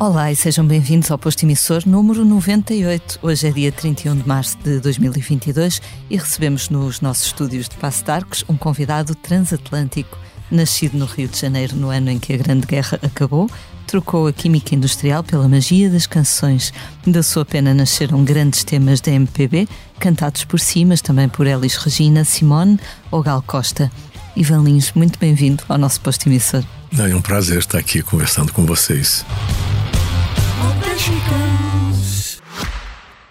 Olá e sejam bem-vindos ao posto emissor número 98. Hoje é dia 31 de março de 2022 e recebemos nos nossos estúdios de Passo Arcos um convidado transatlântico. Nascido no Rio de Janeiro no ano em que a Grande Guerra acabou, trocou a química industrial pela magia das canções. Da sua pena nasceram grandes temas da MPB, cantados por si, mas também por Elis Regina, Simone ou Gal Costa. Ivan Lins, muito bem-vindo ao nosso posto emissor. É um prazer estar aqui conversando com vocês. 我们去看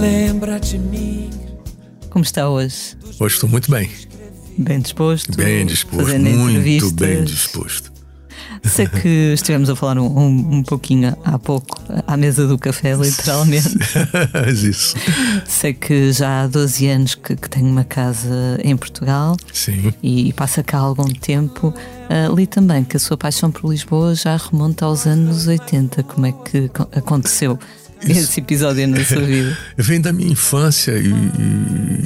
Lembra de mim. Como está hoje? Hoje estou muito bem. Bem disposto? Bem disposto. Muito bem disposto. Sei que estivemos a falar um, um, um pouquinho há pouco, à mesa do café, literalmente. Mas Isso. Sei que já há 12 anos que, que tenho uma casa em Portugal Sim. e passa cá há algum tempo. Ah, li também que a sua paixão por Lisboa já remonta aos anos 80. Como é que co- aconteceu esse episódio na sua vida? Vem da minha infância e,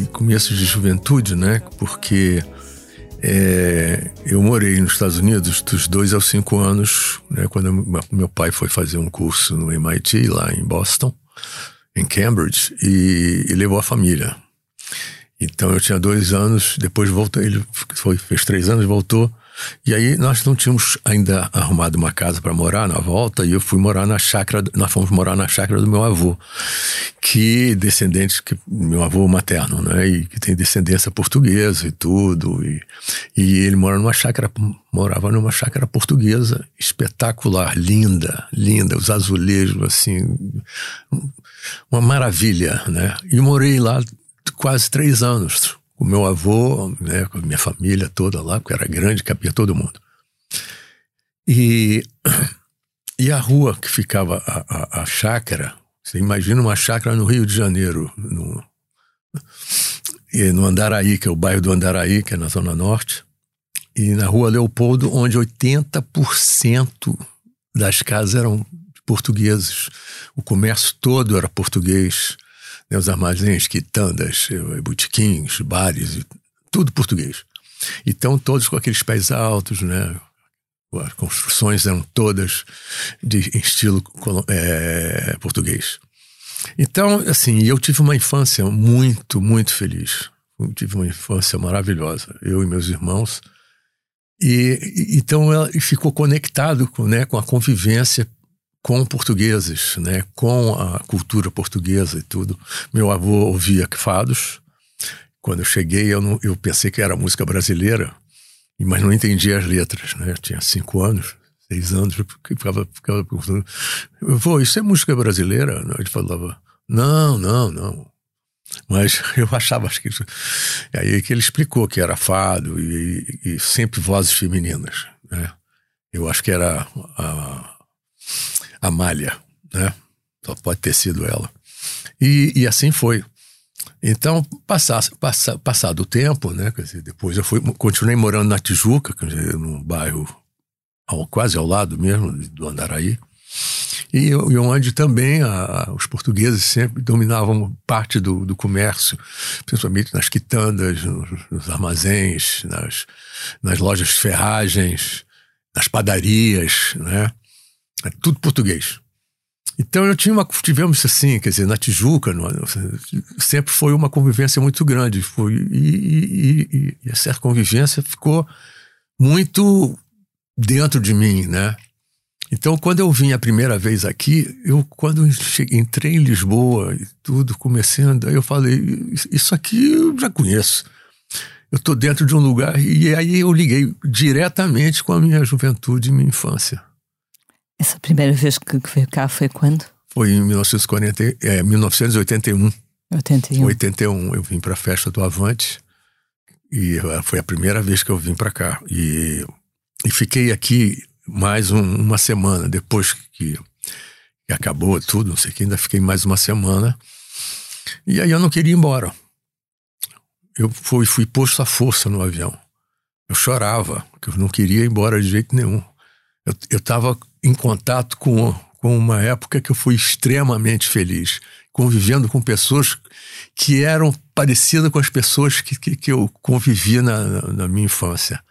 e começo de juventude, né? Porque é, eu morei nos Estados Unidos dos dois aos cinco anos, né? Quando meu- pai foi fazer um curso no MIT, lá em Boston, em Cambridge, e, e levou a família. Então eu tinha dois anos, depois voltei, ele foi, fez três anos, voltou. E aí nós não tínhamos ainda arrumado uma casa para morar na volta, e eu fui morar na chácara, nós fomos morar na chácara do meu avô, que descendente, que meu avô materno, né, e que tem descendência portuguesa e tudo, e, e ele mora numa chácara, morava numa chácara portuguesa, espetacular, linda, linda, os azulejos assim, uma maravilha, né, e morei lá quase três anos com meu avô, né, com minha família toda lá, porque era grande, cabia todo mundo. E, e a rua que ficava a, a, a chácara, você imagina uma chácara no Rio de Janeiro, no, no Andaraí, que é o bairro do Andaraí, que é na Zona Norte, e na rua Leopoldo, onde 80% das casas eram portugueses. O comércio todo era português né, os armazéns, quitandas, eh, botequins, bares, tudo português. Então, todos com aqueles pés altos, né? As construções eram todas de estilo eh, português. Então, assim, eu tive uma infância muito, muito feliz. Eu tive uma infância maravilhosa, eu e meus irmãos. E- então, ela ficou conectado com, né, com a convivência com portugueses, né, com a cultura portuguesa e tudo. Meu avô ouvia fados. Quando eu cheguei, eu, não, eu pensei que era música brasileira, mas não entendia as letras, né? Eu tinha cinco anos, seis anos, eu ficava, ficava perguntando, vô, isso é música brasileira? Ele falava, não, não, não. Mas eu achava que. Aí que ele explicou que era fado e, e sempre vozes femininas, né? Eu acho que era a, Amália, né? Só pode ter sido ela. E, e assim foi. Então, passasse, passa, passado o tempo, né? Dizer, depois eu fui, continuei morando na Tijuca, dizer, num bairro ao, quase ao lado mesmo do Andaraí. E, e onde também a- os portugueses sempre dominavam parte do, do comércio, principalmente nas quitandas, nos, nos armazéns, nas, nas lojas de ferragens, nas padarias, né? É tudo português. Então eu tinha uma, tivemos assim, quer dizer, na Tijuca, no- sempre foi uma convivência muito grande. Foi, e, e- e- e essa convivência ficou muito dentro de mim, né? Então, quando eu vim a primeira vez aqui, eu quando cheguei, entrei em Lisboa e tudo, comecei a andar, eu falei, isso aqui eu já conheço. eu tô dentro de um lugar e aí eu liguei diretamente com a minha juventude e minha infância. Essa primeira vez que, que veio cá foi quando? Foi em 1940, é, 1981. 81. 81 eu vim para a festa do Avante e eh, foi a primeira vez que eu vim para cá e, e fiquei aqui mais um, uma semana depois que, que acabou tudo, não sei o que, ainda fiquei mais uma semana e aí eu não queria ir embora. Eu fui, fui posto à força no avião. Eu chorava, porque eu não queria ir embora de jeito nenhum. Eu estava em contato com, com uma época que eu fui extremamente feliz, convivendo com pessoas que eram parecidas com as pessoas que, que, que eu convivia na, na, minha infância.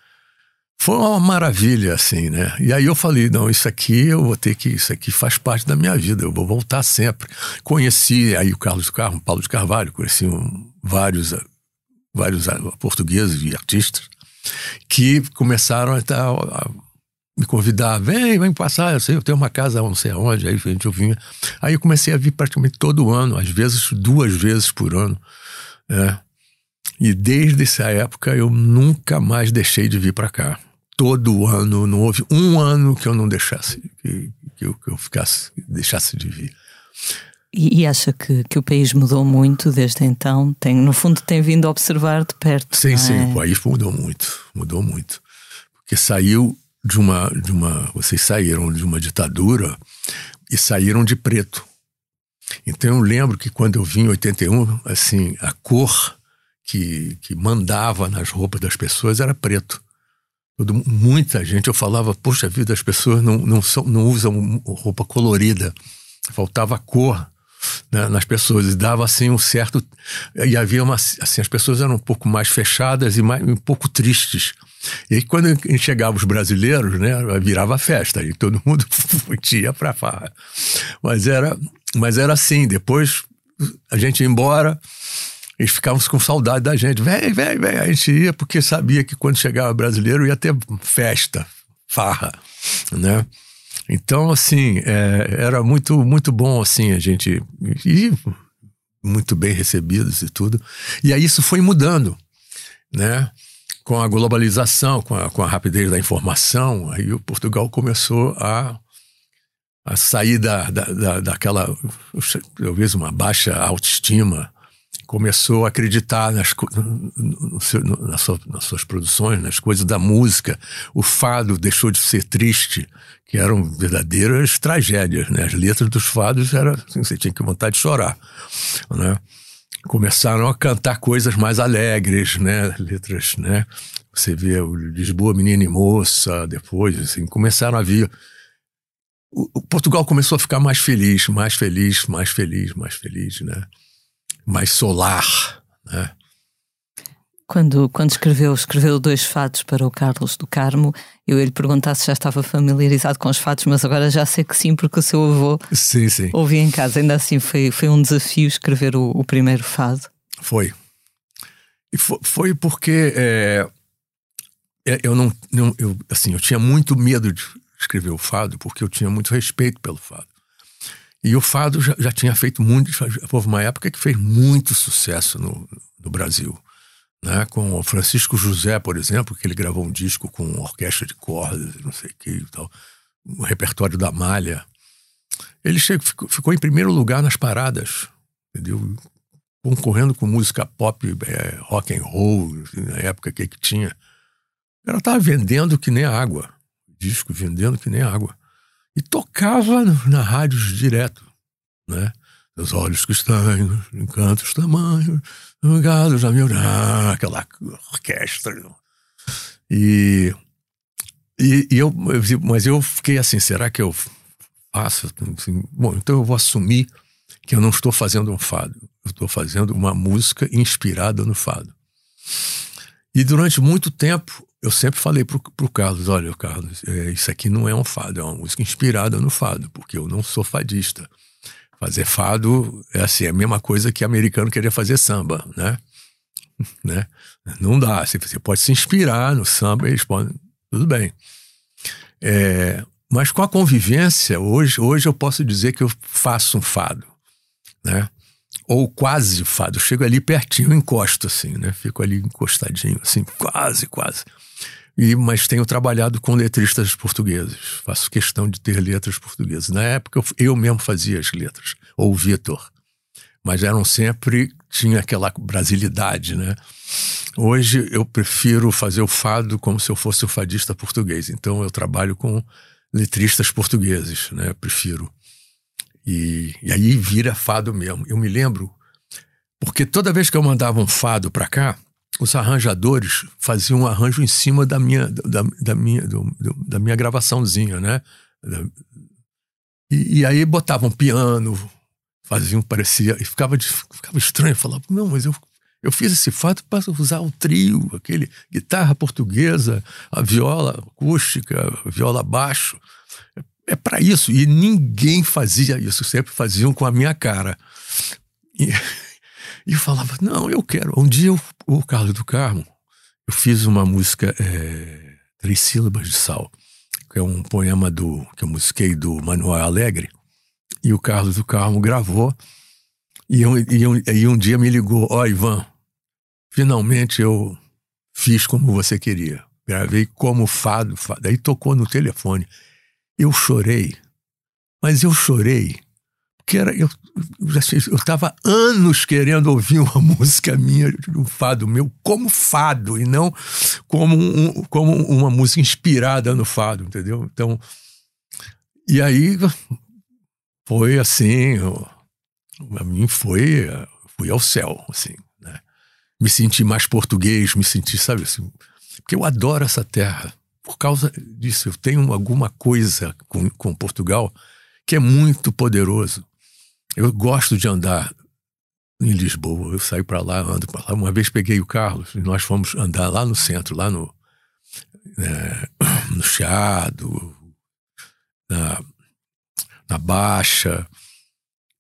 Foi uma maravilha, assim, né? E aí eu falei, não, isso aqui eu vou ter que, isso aqui faz parte da minha vida, eu vou voltar sempre. Conheci aí o Carlos Carmo, Paulo de Carvalho, conheci um, vários, vários portugueses e artistas que começaram a, a me convidar, vem, vem passar, eu sei, eu tenho uma casa não sei aonde, aí a gente eu vinha. Aí eu comecei a vir praticamente todo ano, às vezes duas vezes por ano. Né? E desde essa época eu nunca mais deixei de vir para cá. Todo ano, não houve um ano que eu não deixasse, que, que, eu, que eu ficasse, deixasse de vir. E, e, acha que, que o país mudou muito desde então? Tem, no fundo, tem vindo a observar de perto. Sim, sim, é? o país mudou muito, mudou muito. Porque saiu de uma, de uma. Vocês saíram de uma ditadura e saíram de preto. Então eu lembro que quando eu vim em 81, assim, a cor que, que mandava nas roupas das pessoas era preto. Todo, muita gente, eu falava, poxa vida, as pessoas não, não, são, não usam roupa colorida. Faltava cor né, nas pessoas e dava assim um certo. E havia uma. Assim, as pessoas eram um pouco mais fechadas e mais, um pouco tristes. E quando chegava os brasileiros, né, virava festa, e todo mundo ia para farra. Mas era, mas era assim, depois a gente ia embora, eles ficavam com saudade da gente. Vem, vem, vem. A gente ia porque sabia que quando chegava brasileiro ia ter festa, farra, né? Então, assim, é, era muito, muito bom, assim, a gente... E muito bem recebidos e tudo. E aí isso foi mudando, né? com a globalização, com a, com a rapidez da informação, aí o Portugal começou a, a sair da, da, da, daquela, talvez uma baixa autoestima, começou a acreditar nas, no, no, nas, suas, nas suas produções, nas coisas da música. O fado deixou de ser triste, que eram verdadeiras tragédias. Né? As letras dos fados era assim, você tinha que vontade de chorar. Né? começaram a cantar coisas mais alegres, né? Letras, né? Você vê o Lisboa, Menina e Moça, depois, assim, começaram a vir. O, Portugal começou a ficar mais feliz, mais feliz, mais feliz, mais feliz, né? Mais solar, né? Quando, quando escreveu, escreveu dois fados para o Carlos do Carmo, eu ia lhe perguntar se já estava familiarizado com os fados, mas agora já sei que sim, porque o seu avô sim, sim. ouvia em casa. Ainda assim, foi, foi um desafio escrever o, o primeiro fado. Foi. E foi, foi porque é, eu não, não eu, assim, eu tinha muito medo de escrever o fado, porque eu tinha muito respeito pelo fado. E o fado já, já tinha feito muito. Houve uma época que fez muito sucesso no, no Brasil né, com o Francisco José, por exemplo, que ele gravou um disco com orquestra de cordas, não sei o que e tal, o repertório da Malha. Ele chegou, ficou, ficou, em primeiro lugar nas paradas, entendeu? Concorrendo com música pop, é, rock and roll, na época que, que tinha. O cara tava vendendo que nem água, disco vendendo que nem água. E tocava na rádio direto, né? Os olhos castanhos, encantos tamanhos, Gado já viu ah, aquela orquestra. E, e, e, eu, mas eu fiquei assim, será que eu faço? Assim, bom, então eu vou assumir que eu não estou fazendo um fado, eu estou fazendo uma música inspirada no fado. E durante muito tempo eu sempre falei pro, pro Carlos, olha, Carlos, é, isso aqui não é um fado, é uma música inspirada no fado, porque eu não sou fadista. Fazer fado é assim, é a mesma coisa que americano querer fazer samba, né? né? Não dá. Você pode se inspirar no samba, eles podem. Tudo bem. É, mas com a convivência, hoje, hoje eu posso dizer que eu faço um fado, né? ou quase fado. Eu chego ali pertinho, encosto assim, né? Fico ali encostadinho, assim, quase, quase. E, mas tenho trabalhado com letristas portugueses. Faço questão de ter letras portuguesas. Na época eu, mesmo fazia as letras, ou o Vitor. Mas eram sempre, tinha aquela brasilidade, né? Hoje eu prefiro fazer o fado como se eu fosse o fadista português. Então eu trabalho com letristas portugueses, né? Prefiro. E, e aí vira fado mesmo. Eu me lembro, porque toda vez que eu mandava um fado para cá, os arranjadores faziam um arranjo em cima da minha, da, da minha, do, da minha gravaçãozinha, né? E, e, aí botavam piano, faziam, parecia, e ficava, ficava estranho, falava, não, mas eu, eu fiz esse fato para usar o trio, aquele guitarra portuguesa, a viola acústica, a viola baixo é para isso. E ninguém fazia isso, sempre faziam com a minha cara. E, e eu falava, não, eu quero. Um dia eu, o Carlos do Carmo, eu fiz uma música, é, Três Sílabas de Sal, que é um poema do, que eu musiquei do Manuel Alegre, e o Carlos do Carmo gravou, e, eu, e, eu, e um dia me ligou, ó oh, Ivan, finalmente eu fiz como você queria. Gravei como fado, fado. Aí tocou no telefone. Eu chorei, mas eu chorei porque era, eu estava anos querendo ouvir uma música minha, um fado meu, como fado, e não como, um, como uma música inspirada no fado, entendeu? Então, e aí foi assim, a mim foi, fui ao céu, assim, né? Me senti mais português, me senti, sabe assim, porque eu adoro essa terra por causa disso, eu tenho alguma coisa com, com Portugal que é muito poderoso. Eu gosto de andar em Lisboa, eu saio para lá, ando para lá. Uma vez peguei o Carlos e nós fomos andar lá no centro, lá no, é, no Chiado, na, na Baixa,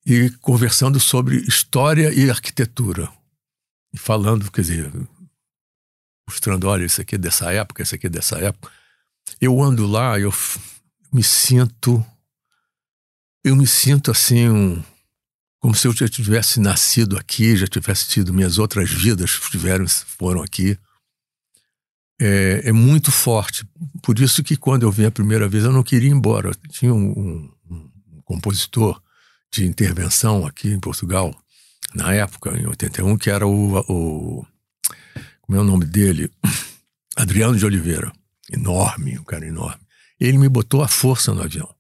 e conversando sobre história e arquitetura. E falando, quer dizer, mostrando, olha, isso aqui é dessa época, isso aqui é dessa época. Eu ando lá, eu me sinto, eu me sinto assim, um, como se eu já tivesse nascido aqui, já tivesse tido minhas outras vidas, tiveram, foram aqui. É, é, muito forte. Por isso que quando eu vim a primeira vez, eu não queria ir embora. Tinha um, um, um compositor de intervenção aqui em Portugal, na época, em 81, que era o, o como é o nome dele? Adriano de Oliveira. Enorme, um cara enorme. Ele me botou a força no avião.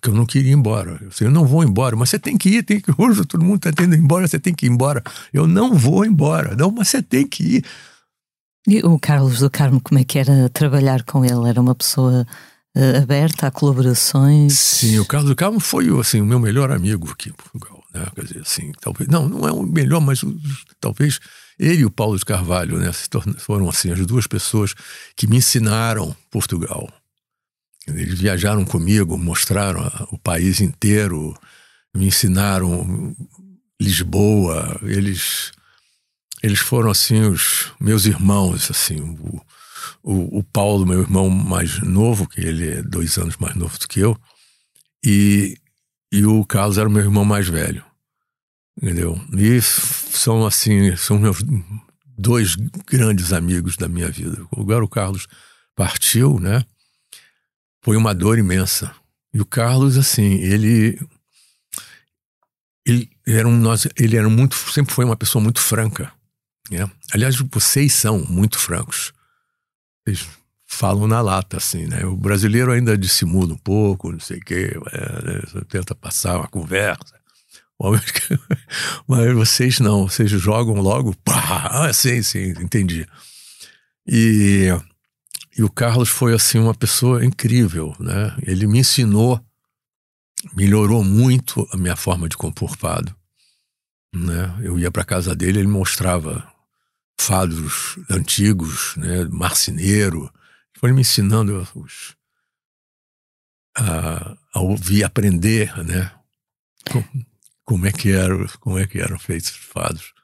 Porque eu não queria ir embora. Eu disse, eu não vou embora, mas você tem que ir, tem que ir. Todo mundo está tendo embora, você tem que ir embora. Eu não vou embora. Não, mas você tem que ir. E o Carlos do Carmo, como é que era trabalhar com ele? Era uma pessoa uh, aberta a colaborações? Sim, o Carlos do Carmo foi assim, o meu melhor amigo aqui em Portugal. Né? Quer dizer, assim, talvez. Não, não é o melhor, mas talvez ele e o Paulo de Carvalho, né, foram assim as duas pessoas que me ensinaram Portugal. Eles viajaram comigo, mostraram o país inteiro, me ensinaram Lisboa. Eles eles foram assim os meus irmãos, assim. O, o, o Paulo, meu irmão mais novo, que ele é dois anos mais novo do que eu, e, e o Carlos era o meu irmão mais velho entendeu? E são assim, são meus dois grandes amigos da minha vida. Agora o Carlos partiu, né? Foi uma dor imensa. E o Carlos, assim, ele ele era um ele era muito, sempre foi uma pessoa muito franca, né? Aliás, vocês são muito francos. Vocês falam na lata, assim, né? O brasileiro ainda dissimula um pouco, não sei o quê, né? tenta passar uma conversa. Mas vocês não, vocês jogam logo, pá, ah, sim, sim, entendi. E, e o Carlos foi assim uma pessoa incrível, né? Ele me ensinou, melhorou muito a minha forma de compor fado, né? Eu ia para casa dele, ele mostrava fados antigos, né? Marceneiro, foi me ensinando os, a, a ouvir, aprender, né? como é que eram, como é que eram feitos os fados.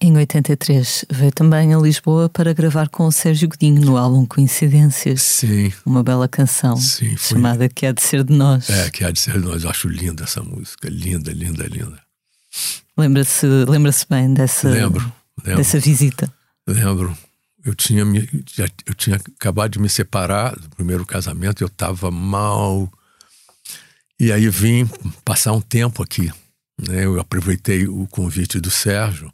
Em 83 veio também a Lisboa para gravar com o Sérgio Godinho no álbum Coincidências. Sim. Uma bela canção Sim, foi... chamada Que Há de Ser de Nós. É, Que Há de Ser de Nós. Eu acho linda essa música. Linda, linda, linda. Lembra-se lembra bem dessa, lembro, lembro, dessa visita? Lembro. Eu tinha, me, já, eu tinha acabado de me separar do primeiro casamento, eu estava mal. E aí vim passar um tempo aqui. Né? Eu aproveitei o convite do Sérgio,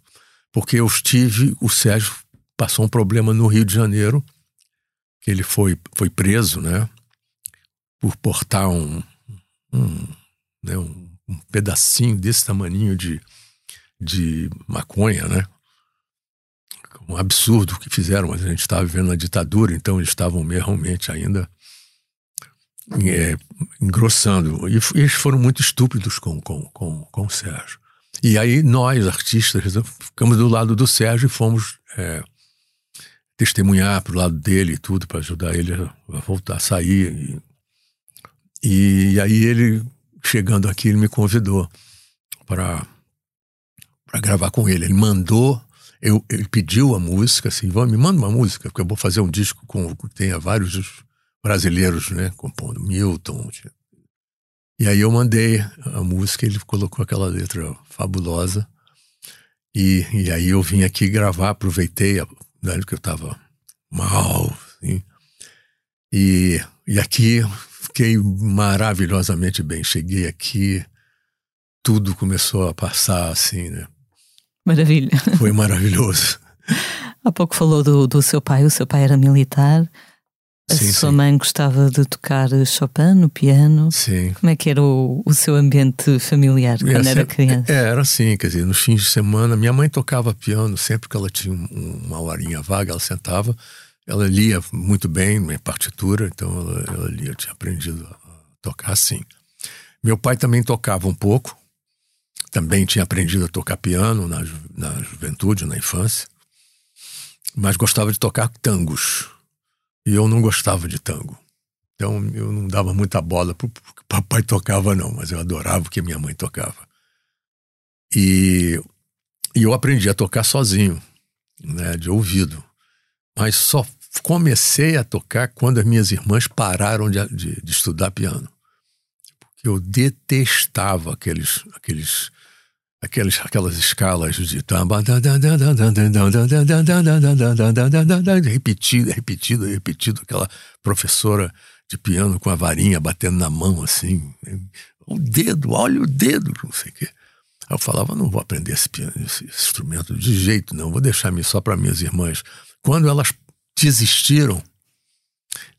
porque eu estive. O Sérgio passou um problema no Rio de Janeiro, que ele foi, foi preso, né? Por portar um, um, né, um, um pedacinho desse tamaninho de, de maconha, né? Um absurdo que fizeram, mas a gente estava vivendo na ditadura, então eles estavam realmente ainda é, engrossando. E eles foram muito estúpidos com, com, com, com o Sérgio. E aí nós, artistas, ficamos do lado do Sérgio e fomos é, testemunhar pro lado dele e tudo, para ajudar ele a, voltar a sair. E, e aí ele, chegando aqui, ele me convidou para gravar com ele. Ele mandou eu, ele pediu a música, assim, me manda uma música, porque eu vou fazer um disco com que tenha vários brasileiros, né, compondo, Milton. E aí eu mandei a música, ele colocou aquela letra fabulosa. E, e aí eu vim aqui gravar, aproveitei, né, que eu estava mal, assim, e, e aqui fiquei maravilhosamente bem. Cheguei aqui, tudo começou a passar assim, né? Maravilha. Foi maravilhoso. Há pouco falou do, do seu pai, o seu pai era militar. A sim, sua sim. mãe gostava de tocar Chopin no piano. Sim. Como é que era o, o seu ambiente familiar quando assim, era criança? É, era assim, quer dizer, nos fins de semana, minha mãe tocava piano, sempre que ela tinha um, uma horinha vaga, ela sentava, ela lia muito bem minha partitura, então ela, ela lia, tinha aprendido a tocar assim. Meu pai também tocava um pouco, também tinha aprendido a tocar piano na, na juventude, na infância, mas gostava de tocar tangos. E eu não gostava de tango. Então eu não dava muita bola para papai tocava, não, mas eu adorava o que minha mãe tocava. E, e eu aprendi a tocar sozinho, né, de ouvido. Mas só comecei a tocar quando as minhas irmãs pararam de, de, de estudar piano. Porque eu detestava aqueles, aqueles aqueles, aquelas escalas de repetido, repetido, repetido, aquela professora de piano com a varinha batendo na mão assim, o dedo, olha o dedo, não sei o quê. Eu falava, não vou aprender esse, piano, esse instrumento de jeito não, vou deixar só para minhas irmãs. Quando elas desistiram,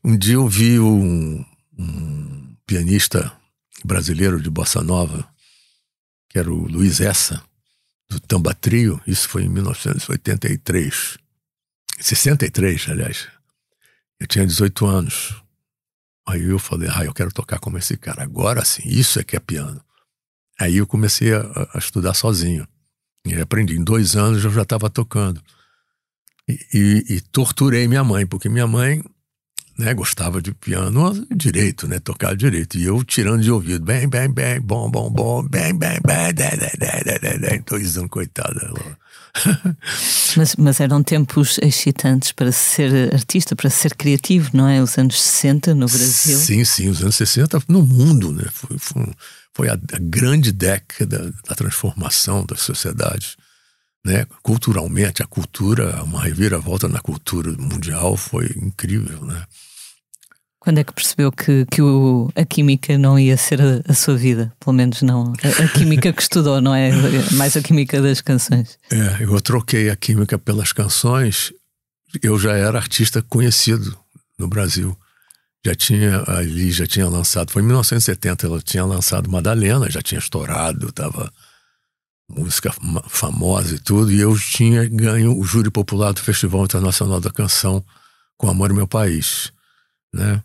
um dia eu vi um, um pianista brasileiro de bossa nova, que era o Luiz Essa, do Tamba Trio, isso foi em 1983. 63, aliás. Eu tinha 18 anos. Aí eu falei, ah, eu quero tocar como esse cara. Agora sim, isso é que é piano. Aí eu comecei a, a estudar sozinho. E aprendi. Em dois anos eu já estava tocando. E, e, e, torturei minha mãe, porque minha mãe né, gostava de piano direito, né, tocar direito. E eu tirando de ouvido, bem, bem, bem, bom, bom, bom, bem, bem, bem, de, de, dois anos, coitada. mas, mas eram tempos excitantes para ser artista, para ser criativo, não é? Os anos 60 no Brasil. Sim, sim, os anos 60 no mundo, né? Foi, foi, foi a, a, grande década da transformação das sociedades. Né? Culturalmente, a cultura, uma reviravolta na cultura mundial foi incrível, né? Quando é que percebeu que, que o, a química não ia ser a, a sua vida? Pelo menos não. A, a, química que estudou, não é? Mais a química das canções. É, eu troquei a química pelas canções. Eu já era artista conhecido no Brasil. Já tinha ali, já tinha lançado. Foi em 1970, ela tinha lançado Madalena, já tinha estourado, estava música famosa e tudo. E eu tinha ganho o júri popular do Festival Internacional da Canção com Amor ao Meu País, né?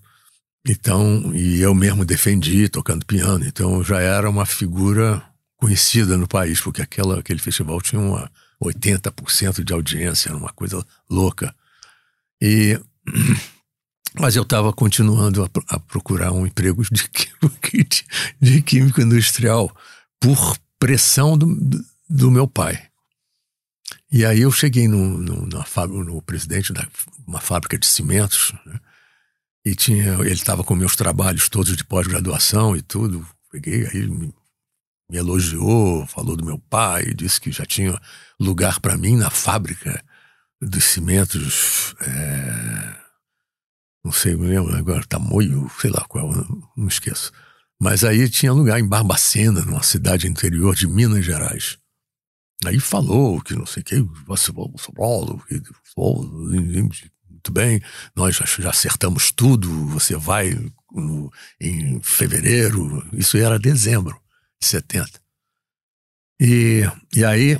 Então, e eu mesmo defendi tocando piano, então eu já era uma figura conhecida no país, porque aquela, aquele festival tinha uma 80% de audiência, era uma coisa louca. E, mas eu estava continuando a, a, procurar um emprego de, de, químico industrial por pressão do, do meu pai. E aí eu cheguei no, no, na, no presidente de uma fábrica de cimentos, né? E tinha, ele estava com meus trabalhos todos de pós-graduação e tudo. Peguei, aí me me elogiou, falou do meu pai, disse que já tinha lugar para mim na fábrica dos cimentos. É, não sei, me lembro agora, Tamoio, sei lá qual, não esqueço. Mas aí tinha lugar em Barbacena, numa cidade interior de Minas Gerais. Aí falou que não sei o que, muito bem, nós já, acertamos tudo, você vai em fevereiro, isso era dezembro de 70. E, e aí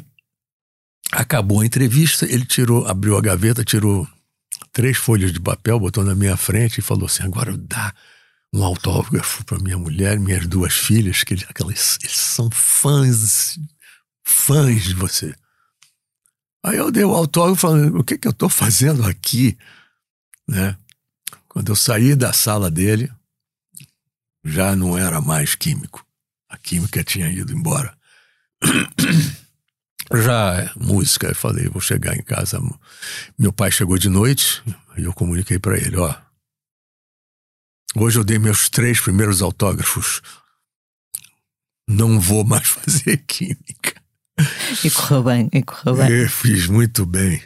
acabou a entrevista, ele tirou, abriu a gaveta, tirou três folhas de papel, botou na minha frente e falou assim: agora dá um autógrafo para minha mulher, minhas duas filhas, que eles, eles são fãs fãs de você. Aí eu dei o autógrafo falando, o que, que eu estou fazendo aqui? Né? Quando eu saí da sala dele, já não era mais químico. A química tinha ido embora. Já música, eu falei, vou chegar em casa. Meu pai chegou de noite e eu comuniquei para ele, ó. Hoje eu dei meus três primeiros autógrafos. Não vou mais fazer química. E correu bem, e correu bem. Eu fiz muito bem.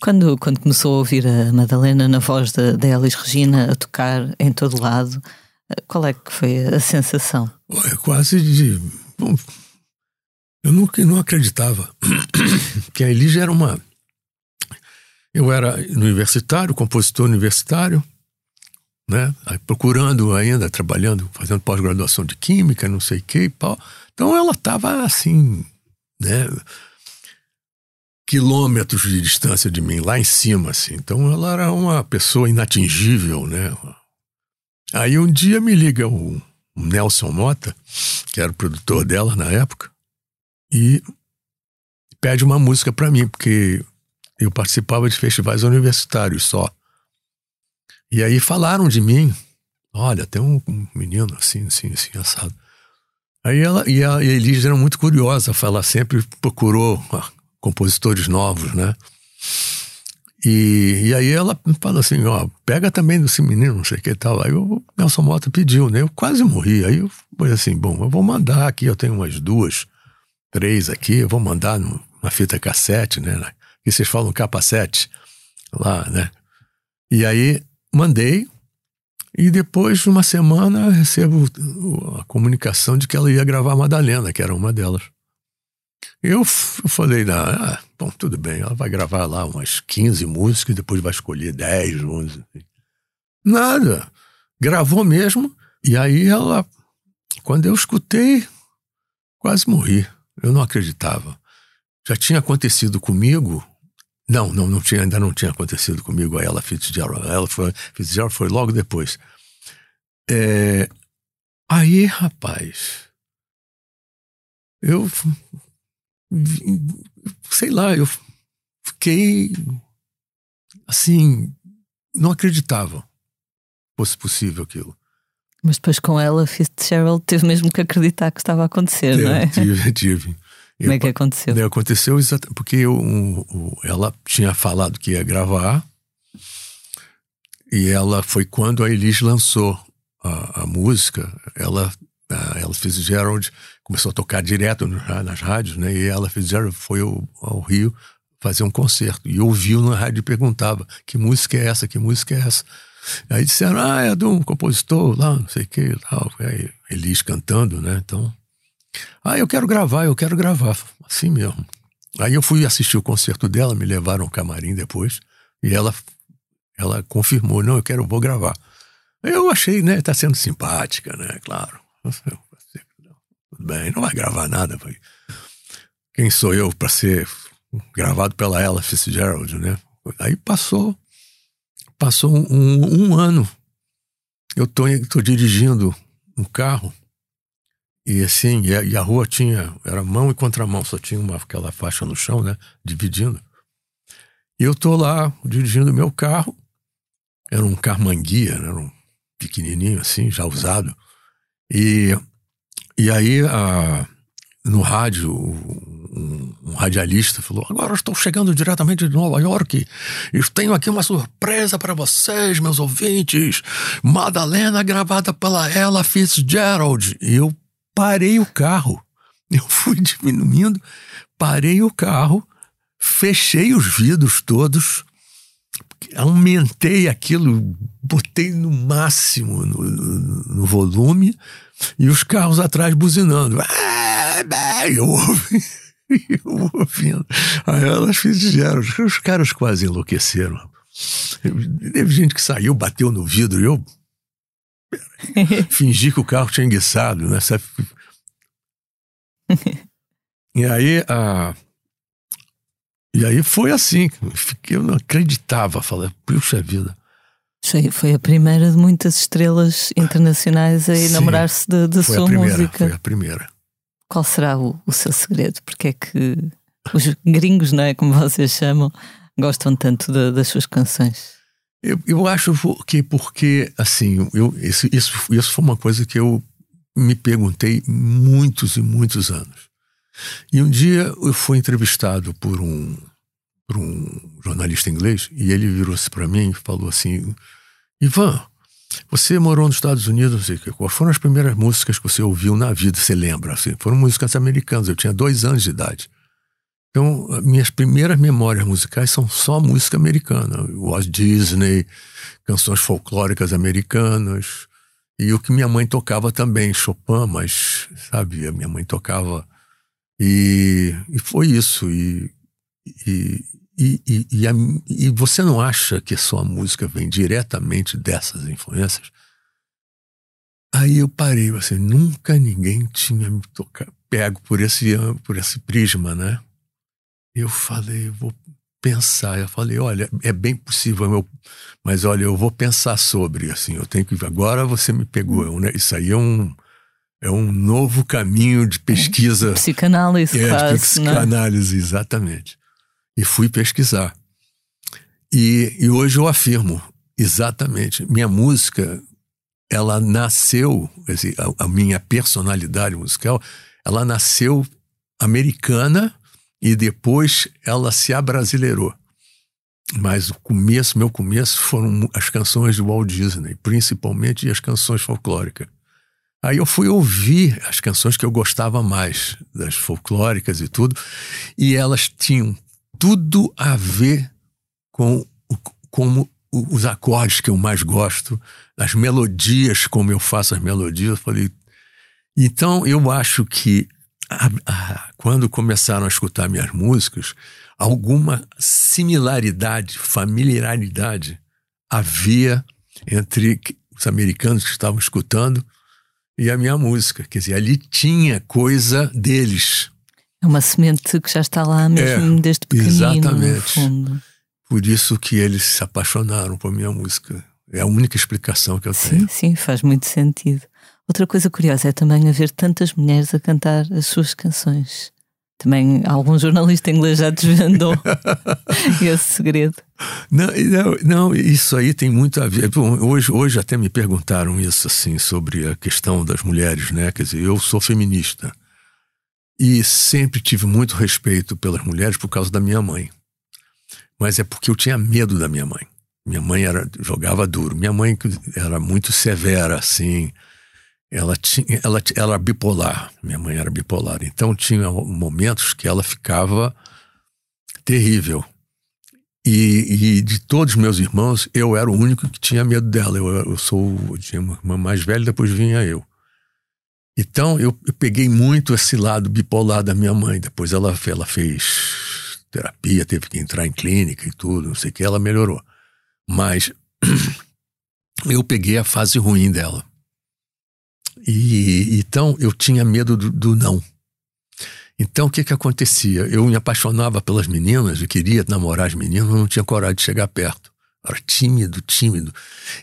Quando, quando começou a ouvir a Madalena na voz da, da Elis Regina a tocar em todo lado, qual é que foi a sensação? É quase de. Bom, eu nunca não acreditava que a Elis era uma. Eu era universitário, compositor universitário, né? procurando ainda, trabalhando, fazendo pós-graduação de química, não sei o que. Então ela estava assim, né? Quilômetros de distância de mim, lá em cima, assim. Então ela era uma pessoa inatingível, né? Aí um dia me liga o Nelson Mota, que era o produtor dela na época, e pede uma música para mim, porque eu participava de festivais universitários só. E aí falaram de mim. Olha, tem um, menino assim, assim, assim, assado. Aí ela e a, e Elis era muito curiosa, ela sempre procurou ah, compositores novos, né? E, e aí ela fala assim, ó, pega também desse menino, não sei o que tal. Aí o Nelson Mota pediu, né? Eu quase morri. Aí eu falei assim, bom, eu vou mandar aqui, eu tenho umas duas, três aqui, eu vou mandar numa fita cassete, né? Que vocês falam capacete lá, né? E aí mandei, e depois de uma semana recebo a comunicação de que ela ia gravar Madalena, que era uma delas. Eu, eu falei, ah, bom, tudo bem, ela vai gravar lá umas 15 músicas, depois vai escolher 10, 11. Nada. Gravou mesmo, e aí ela, quando eu escutei, quase morri. Eu não acreditava. Já tinha acontecido comigo não, não, não tinha, ainda não tinha acontecido comigo a ela Fitzgerald. Ela foi, Fitzgerald foi logo depois. É, aí, rapaz, eu sei lá, eu fiquei assim, não acreditava que fosse possível aquilo. Mas depois com ela, Fitzgerald teve mesmo que acreditar que estava a acontecer, teve, não é? Tive, tive. Como é que aconteceu? Né, aconteceu exatamente porque eu, um, ela tinha falado que ia gravar e ela foi quando a Elis lançou a, a música, ela a, ela fez Gerald, começou a tocar direto nas rádios, né? E ela fez Gerald, foi ao, ao Rio fazer um concerto e ouviu na rádio e perguntava que música é essa, que música é essa. Aí disseram, ah, é de um compositor lá, não sei o que, tal. Aí, Elis cantando, né? Então ah, eu quero gravar, eu quero gravar. Assim mesmo. Aí eu fui assistir o concerto dela, me levaram ao camarim depois, e ela, ela confirmou, não, eu quero, eu vou gravar. Eu achei, né, tá sendo simpática, né, claro. Tudo bem, não vai gravar nada. Vai. Quem sou eu para ser gravado pela Ella Fitzgerald, né? Aí passou, passou um, um, um ano. Eu tô, tô dirigindo um carro e assim, e a, e a, rua tinha, era mão e contramão, só tinha uma, aquela faixa no chão, né? Dividindo. E eu tô lá dirigindo meu carro, era um carmanguia, né, era um pequenininho assim, já usado. E, e aí, a, no rádio, um, um, radialista falou: Agora estou chegando diretamente de Nova York e tenho aqui uma surpresa para vocês, meus ouvintes. Madalena gravada pela Ella Fitzgerald. E eu parei o carro. Eu fui diminuindo, parei o carro, fechei os vidros todos, aumentei aquilo, botei no máximo no, no, no volume e os carros atrás buzinando. Eu ouvi, eu ouvindo. Aí elas fizeram, os caras quase enlouqueceram. Teve gente que saiu, bateu no vidro e eu fingi que o carro tinha enguiçado, né? e aí a. E aí foi assim, eu não acreditava, falei, puxa vida. Foi, foi a primeira de muitas estrelas internacionais a enamorar-se da, da sua primeira, música. Foi a primeira. Qual será o, o seu segredo? Porque é que os gringos, não é? Como vocês chamam, gostam tanto de, das suas canções? Eu, eu acho que porque, assim, eu, isso, isso, isso foi uma coisa que eu me perguntei muitos e muitos anos. E um dia eu fui entrevistado por um, por um jornalista inglês e ele virou-se para mim e falou assim: Ivan, você morou nos Estados Unidos, quais foram as primeiras músicas que você ouviu na vida, você lembra? Assim, foram músicas americanas, eu tinha dois anos de idade. Então, minhas primeiras memórias musicais são só música americana. Walt Disney, canções folclóricas americanas. E o que minha mãe tocava também, Chopin, mas, sabe, minha mãe tocava. E, e foi isso. E, e, e, e, a, e você não acha que sua música vem diretamente dessas influências? Aí eu parei, assim, nunca ninguém tinha me tocado, pego por esse, por esse prisma, né? Eu falei, vou pensar. Eu falei, olha, é bem possível, eu, mas olha, eu vou pensar sobre, assim, eu tenho que. Agora você me pegou, né? Isso aí é um é um novo caminho de pesquisa. Psicanálise, é, quase, psicanálise, né? exatamente. E fui pesquisar. E, e hoje eu afirmo, exatamente, minha música, ela nasceu, a, a minha personalidade musical, ela nasceu americana e depois ela se abrasileirou. Mas o começo, meu começo, foram as canções de Walt Disney, principalmente as canções folclóricas. Aí eu fui ouvir as canções que eu gostava mais, das folclóricas e tudo, e elas tinham tudo a ver com como os acordes que eu mais gosto, as melodias, como eu faço as melodias. Eu falei, então eu acho que a, a, quando começaram a escutar minhas músicas, alguma similaridade, familiaridade havia entre os americanos que estavam escutando e a minha música. Quer dizer, ali tinha coisa deles. É uma semente que já está lá mesmo é, desde pequenino. Exatamente. Por isso que eles se apaixonaram por minha música. É a única explicação que eu sim, tenho. Sim, sim, faz muito sentido. Outra coisa curiosa é também haver tantas mulheres a cantar as suas canções. Também algum jornalista inglês já desvendou esse segredo. Não, não, não, isso aí tem muito a ver. Bom, hoje, hoje até me perguntaram isso assim sobre a questão das mulheres, né? Quer dizer, eu sou feminista e sempre tive muito respeito pelas mulheres por causa da minha mãe. Mas é porque eu tinha medo da minha mãe. Minha mãe era jogava duro. Minha mãe era muito severa, assim ela tinha ela, ela era bipolar. Minha mãe era bipolar. Então tinha momentos que ela ficava terrível. E, e de todos meus irmãos eu era o único que tinha medo dela. Eu, eu sou eu tinha uma irmã mais velha depois vinha eu. Então eu, eu, peguei muito esse lado bipolar da minha mãe. Depois ela ela fez terapia teve que entrar em clínica e tudo não sei o que ela melhorou. Mas eu peguei a fase ruim dela e então eu tinha medo do, do não. Então o que que acontecia? Eu me apaixonava pelas meninas, eu queria namorar as meninas, mas não tinha coragem de chegar perto. Era tímido, tímido.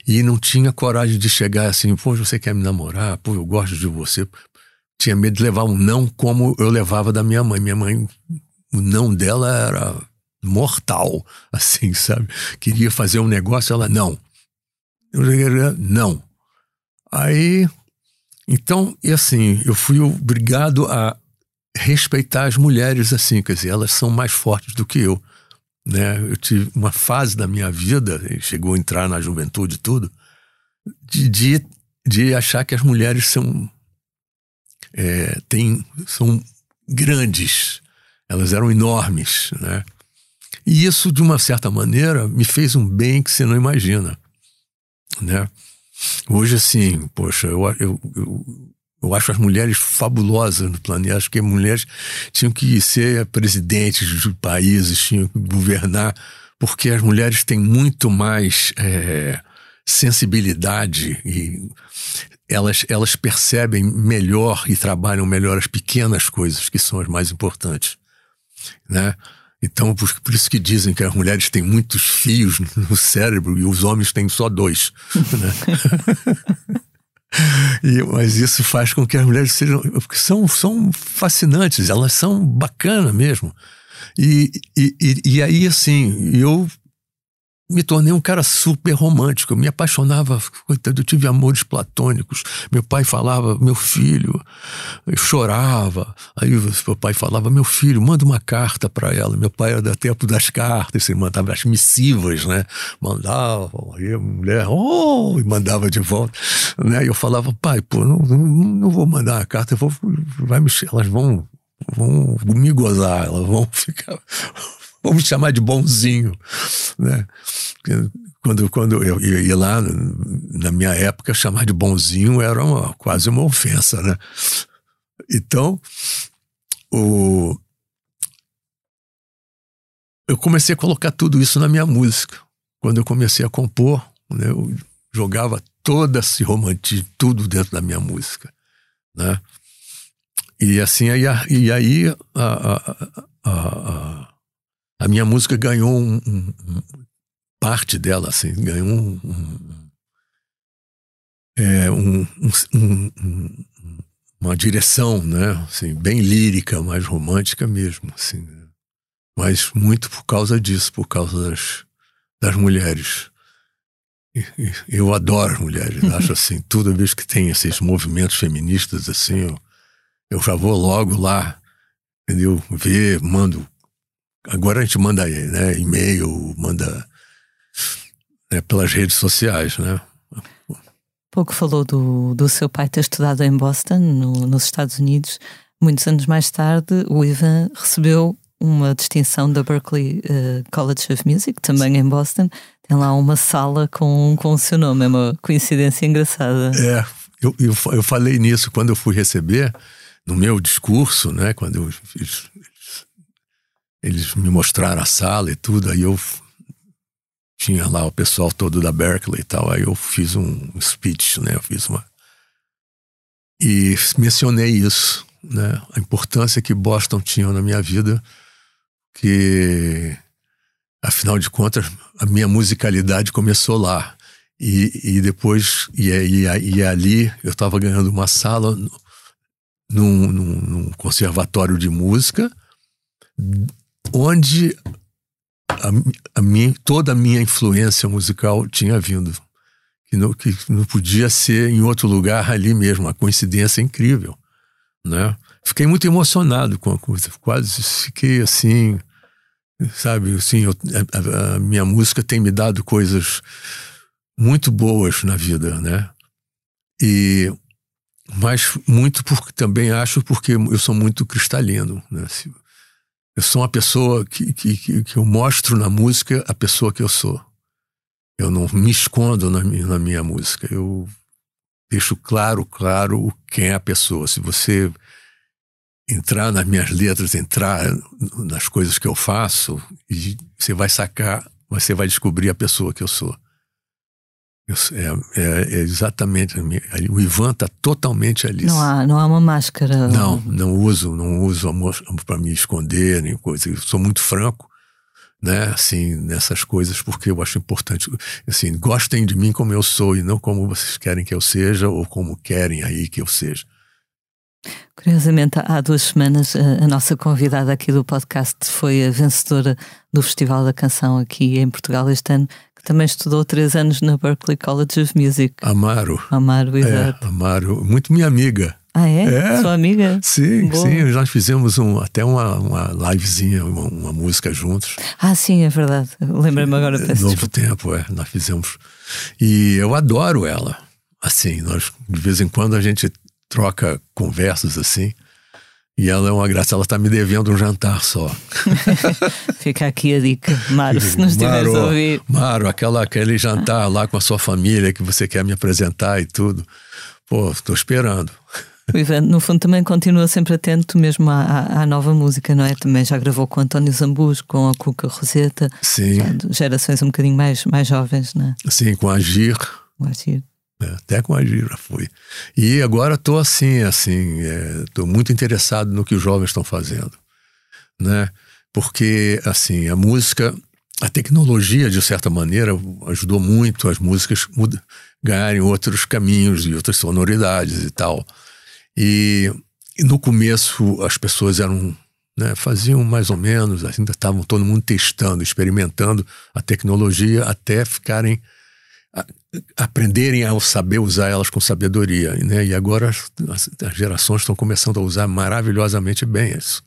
E não tinha coragem de chegar assim, pô, você quer me namorar? Pô, eu gosto de você. Tinha medo de levar um não como eu levava da minha mãe. Minha mãe, o não dela era mortal, assim, sabe? Queria fazer um negócio, ela não. Eu não. Aí então, e assim, eu fui obrigado a respeitar as mulheres assim, quer dizer, elas são mais fortes do que eu. Né? Eu tive uma fase da minha vida, chegou a entrar na juventude tudo, de, de, de achar que as mulheres são é, têm, são grandes, elas eram enormes, né? E isso, de uma certa maneira, me fez um bem que você não imagina, né? Hoje, assim, poxa, eu, eu, eu, eu acho as mulheres fabulosas no planeta. Acho que mulheres tinham que ser presidentes de países, tinham que governar, porque as mulheres têm muito mais é, sensibilidade e elas, elas percebem melhor e trabalham melhor as pequenas coisas que são as mais importantes, né? Então, por, por, isso que dizem que as mulheres têm muitos fios no cérebro e os homens têm só dois. Né? e, mas isso faz com que as mulheres sejam. são, são fascinantes, elas são bacanas mesmo. E, e, e, e aí, assim, eu me tornei um cara super romântico. Eu me apaixonava, coitado, eu tive amores platônicos. Meu pai falava, meu filho, eu chorava. Aí meu pai falava, meu filho, manda uma carta para ela. Meu pai era do tempo das cartas, ele mandava as missivas, né? Mandava, aí a mulher, oh, e mandava de volta. Né? E eu falava, pai, pô, não, não, não vou mandar a carta, eu vou, vai me, elas vão, vão me gozar, elas vão ficar vamos chamar de bonzinho, né? Quando, quando eu ia lá, na minha época, chamar de bonzinho era uma, quase uma ofensa, né? Então, o... eu comecei a colocar tudo isso na minha música. Quando eu comecei a compor, né, eu jogava toda esse romantismo, tudo dentro da minha música, né? E assim, aí, e aí a, a, a, a minha música ganhou um, um, um, parte dela, assim, ganhou um, é, uma direção, né, assim, bem lírica, mais romântica mesmo, assim, né? mas muito por causa disso, por causa das, das mulheres. Eu adoro as mulheres, acho assim, toda vez que tem esses movimentos feministas assim, eu, eu já vou logo lá, entendeu? Ver, mando Agora a gente manda né, e-mail, manda né, pelas redes sociais, né? Pouco falou do, do seu pai ter estudado em Boston, no, nos Estados Unidos. Muitos anos mais tarde, o Ivan recebeu uma distinção da Berklee uh, College of Music, também em Boston. Tem lá uma sala com, com o seu nome, é uma coincidência engraçada. É, eu, eu, eu falei nisso quando eu fui receber, no meu discurso, né, quando eu fiz eles me mostraram a sala e tudo, aí eu tinha lá o pessoal todo da Berkeley e tal, aí eu fiz um speech, né? Eu fiz uma e mencionei isso, né? A importância que Boston tinha na minha vida, que afinal de contas a minha musicalidade começou lá e, e depois e, e, e ali eu estava ganhando uma sala num, num, num conservatório de música onde a, a minha, toda a minha influência musical tinha vindo. Que não, que não podia ser em outro lugar ali mesmo, uma coincidência incrível. Né? Fiquei muito emocionado com a coisa, quase fiquei assim, sabe, assim, eu, a, a, minha música tem me dado coisas muito boas na vida, né? E mas muito porque também acho porque eu sou muito cristalino, né? Eu sou uma pessoa que, que, que, eu mostro na música a pessoa que eu sou. Eu não me escondo na na minha música. Eu deixo claro, claro quem é a pessoa. Se você entrar nas minhas letras, entrar nas coisas que eu faço, você vai sacar, você vai descobrir a pessoa que eu sou. É, é, é, exatamente. O Ivan está totalmente ali. Não há, não há uma máscara. Não, não uso, não uso para me esconder nem coisa. Eu sou muito franco, né? Assim, nessas coisas, porque eu acho importante. Assim, gostem de mim como eu sou e não como vocês querem que eu seja ou como querem aí que eu seja. Curiosamente, há duas semanas, a nossa convidada aqui do podcast foi a vencedora do Festival da Canção aqui em Portugal este ano, também estudou três anos na Berklee College of Music. Amaro. Amaro, é, exato. É, Amaro, muito minha amiga. Ah, é? é? Sua amiga? Sim, Boa. sim. Nós fizemos um, até uma, uma livezinha, uma, uma, música juntos. Ah, sim, é verdade. Lembrei-me agora. Peço Novo desculpa. Tempo, é. Nós fizemos. E eu adoro ela. Assim, nós, de vez em quando, a gente troca conversas assim. E ela é uma graça, ela está me devendo um jantar só. Fica aqui a dica, Maro, se nos estiveres a ouvir. Maro, aquela, aquele jantar lá com a sua família que você quer me apresentar e tudo. Pô, estou esperando. O Ivan, no fundo, também continua sempre atento mesmo à, à, nova música, não é? Também já gravou com António Zambus, com a Cuca Roseta. Sim. Gerações um bocadinho mais, mais jovens, não é? Sim, com a Gir. Com a Gir. É, até com a Gira fui. E agora estou assim, assim, estou é, muito interessado no que os jovens estão fazendo, né? Porque, assim, a música, a tecnologia, de certa maneira, ajudou muito as músicas ganharem outros caminhos e outras sonoridades e tal. E, e no começo as pessoas eram né, faziam mais ou menos, ainda estavam todo mundo testando, experimentando a tecnologia até ficarem aprenderem a saber usar elas com sabedoria. Né? E agora as, as, gerações estão começando a usar maravilhosamente bem isso.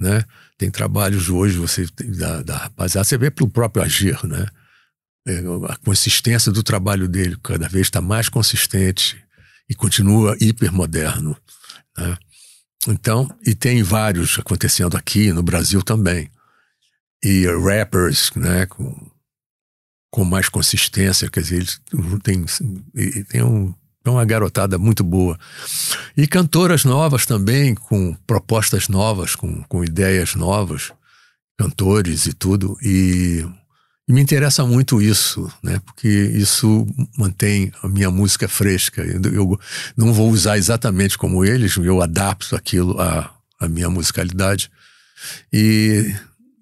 Né? Tem trabalhos hoje, você da, da rapaziada, você vê pelo próprio agir, né? É, a consistência do trabalho dele cada vez está mais consistente e continua hipermoderno. Né? Então, e tem vários acontecendo aqui no Brasil também. E rappers, né, com com mais consistência, quer dizer, eles têm, tem um, uma garotada muito boa. E cantoras novas também, com propostas novas, com, com ideias novas, cantores e tudo. E, e, me interessa muito isso, né? Porque isso mantém a minha música fresca. Eu, eu não vou usar exatamente como eles, eu adapto aquilo à, à minha musicalidade. E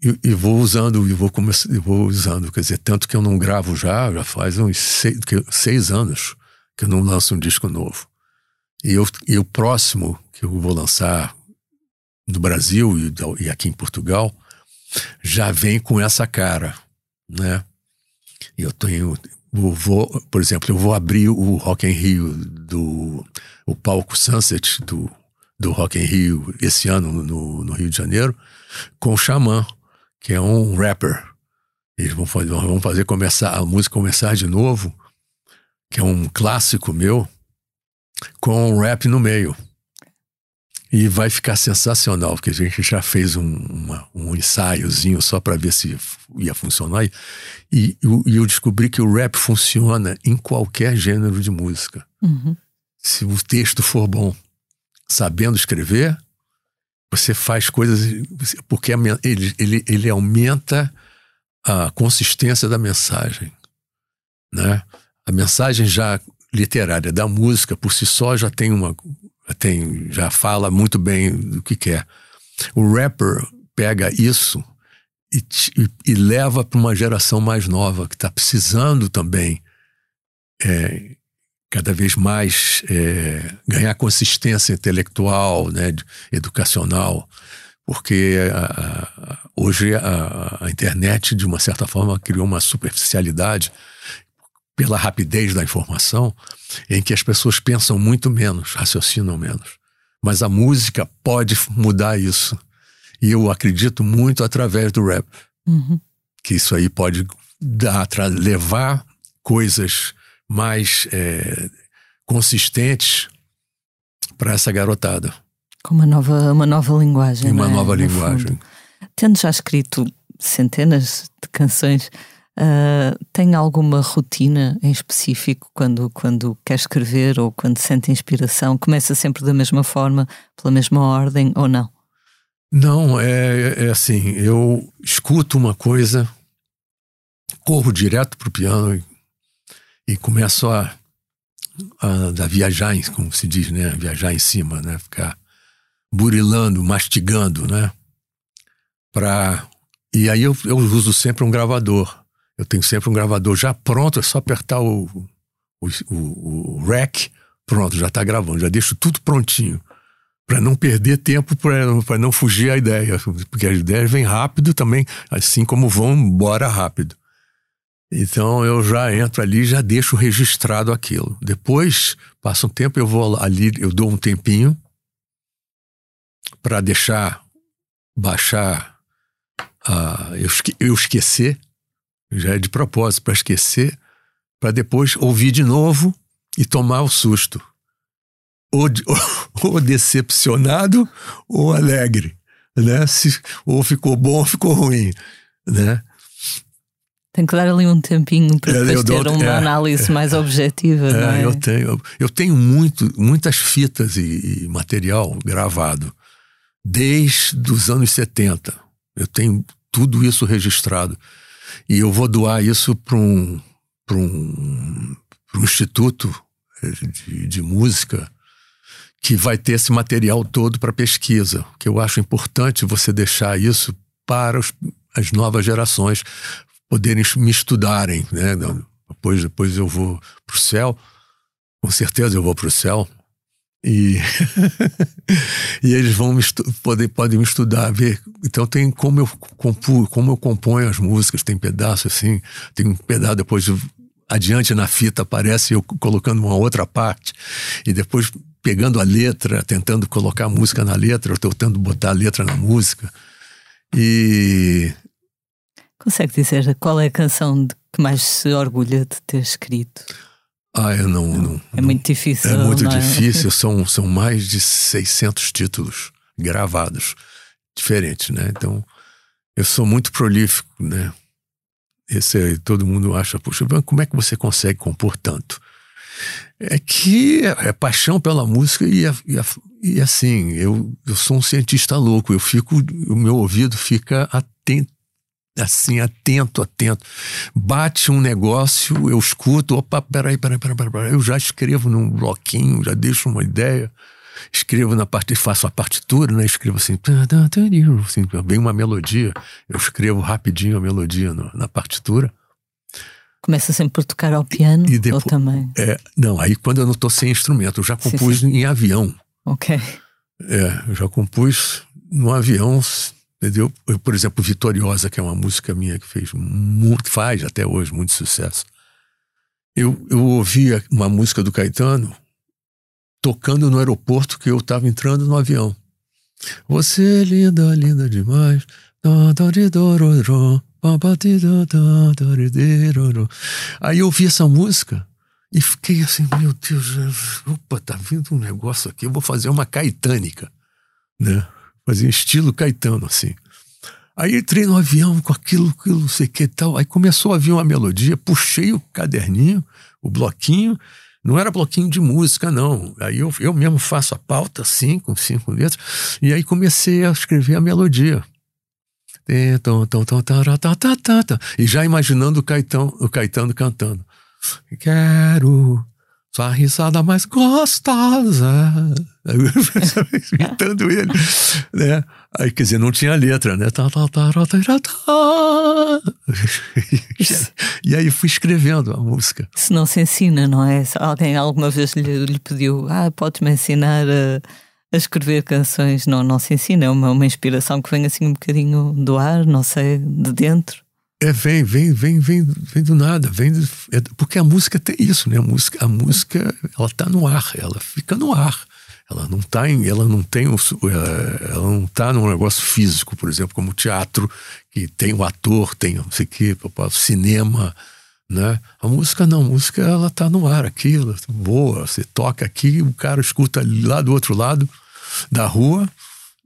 e, e, vou usando, e vou, começar, e vou usando, quer dizer, tanto que eu não gravo já, já faz uns seis, seis anos que eu não lanço um disco novo. E, eu, e o próximo que eu vou lançar no Brasil e, e aqui em Portugal já vem com essa cara, né? Eu tenho, eu vou, por exemplo, eu vou abrir o Rock in Rio do o palco Sunset do, do Rock in Rio esse ano no, no Rio de Janeiro com o Xamã que é um rapper. Eles vão fazer, vão fazer começar a música começar de novo, que é um clássico meu, com um rap no meio. E vai ficar sensacional, porque a gente já fez um, uma, um ensaiozinho só para ver se ia funcionar. E, e, e, eu descobri que o rap funciona em qualquer gênero de música. Uhum. Se o texto for bom, sabendo escrever, você faz coisas porque ele, ele, ele aumenta a consistência da mensagem, né? A mensagem já literária da música por si só já tem uma tem já fala muito bem do que quer. O rapper pega isso e, e, e leva para uma geração mais nova que está precisando também é, cada vez mais é, ganhar consistência intelectual, né, educacional, porque a, a, hoje a, a, internet, de uma certa forma, criou uma superficialidade pela rapidez da informação, em que as pessoas pensam muito menos, raciocinam menos. Mas a música pode mudar isso. E eu acredito muito através do rap. Uhum. Que isso aí pode dar, levar coisas mais é, consistentes para essa garotada. Com uma nova, uma nova linguagem. Uma é? nova no linguagem. Fundo. Tendo já escrito centenas de canções, uh, tem alguma rotina em específico quando, quando quer escrever ou quando sente inspiração? Começa sempre da mesma forma, pela mesma ordem ou não? Não, é, é assim, eu escuto uma coisa, corro direto pro piano e começo a, a, a, viajar, como se diz, né? Viajar em cima, né? Ficar burilando, mastigando, né? Pra... E aí eu, eu uso sempre um gravador. Eu tenho sempre um gravador já pronto, é só apertar o, o, o, o rec, pronto, já está gravando, já deixo tudo prontinho. Para não perder tempo, para não fugir a ideia. Porque as ideias vêm rápido também, assim como vão embora rápido. Então eu já entro ali, já deixo registrado aquilo. Depois, passa um tempo, eu vou ali, eu dou um tempinho para deixar baixar, uh, eu, esque, eu esquecer, já é de propósito para esquecer, para depois ouvir de novo e tomar o susto. ou, ou, ou decepcionado ou alegre, né? Se, ou ficou bom ou ficou ruim, né? Tem que dar ali um tempinho para é, depois ter uma é, análise mais objetiva, é, não é? Eu tenho, eu tenho muito, muitas fitas e, e, material gravado desde os anos 70. Eu tenho tudo isso registrado. E eu vou doar isso para um, um, um instituto de, de música que vai ter esse material todo para pesquisa. Que eu acho importante você deixar isso para os, as novas gerações poderem me estudarem, né? Depois, depois eu vou para o céu, com certeza eu vou para o céu. E, e eles vão me podem, podem me estudar, ver. Então tem como eu compu, como eu componho as músicas, tem pedaço assim, tem um pedaço depois adiante na fita aparece eu colocando uma outra parte e depois pegando a letra, tentando colocar a música na letra, ou tentando botar a letra na música. E Consegue dizer qual é a canção de que mais se orgulha de ter escrito? Ah, eu não. não é muito difícil. É muito é? difícil. São, são mais de 600 títulos gravados, diferentes, né? Então, eu sou muito prolífico, né? Esse todo mundo acha, puxa, como é que você consegue compor tanto? É que é, é paixão pela música e, é, e, é, e assim, eu, eu sou um cientista louco, eu fico, o meu ouvido fica atento assim, atento, atento. Bate um negócio, eu escuto, opa, peraí, peraí, peraí, peraí, eu já escrevo num bloquinho, já deixo uma ideia, escrevo na parte, faço a partitura, né? Escrevo assim, assim bem uma melodia, eu escrevo rapidinho a melodia no, na partitura. Começa sempre por tocar ao piano e depois, ou também? É, não, aí quando eu não estou sem instrumento, eu já compus sim, sim. em avião. Ok. É, eu já compus no avião Entendeu? Eu, por exemplo, Vitoriosa, que é uma música minha que fez muito, faz até hoje muito sucesso. Eu, eu ouvia uma música do Caetano tocando no aeroporto que eu estava entrando no avião. Você é linda, linda demais. Aí eu ouvi essa música e fiquei assim, meu Deus, opa, tá vindo um negócio aqui, eu vou fazer uma caetânica, né? Fazia estilo Caetano, assim. Aí entrei no avião com aquilo, aquilo, não sei o que e tal. Aí começou a vir uma melodia, puxei o caderninho, o bloquinho. Não era bloquinho de música, não. Aí eu, eu mesmo faço a pauta, assim, com cinco letras. E aí comecei a escrever a melodia. E já imaginando o Caetano, o Caetano cantando. Quero sua risada mais gostosa. Imitando ele, né? Aí, quer dizer, não tinha letra, né? e aí fui escrevendo a música. Isso não se ensina, não é? Se alguém alguma vez lhe, lhe pediu, ah, podes-me ensinar a, a, escrever canções? Não, não se ensina, é uma, uma inspiração que vem assim um bocadinho do ar, não sei, de dentro. É, vem, vem, vem, vem, vem do nada, vem do, é, porque a música tem isso, né? A música, a música, ela tá no ar, ela fica no ar. Ela não tá em, ela não tem o, é, ela não tá num negócio físico, por exemplo, como teatro, que tem o ator, tem não sei o quê, cinema, né? A música não, a música ela tá no ar aqui, ela boa, você toca aqui, o cara escuta lá do outro lado da rua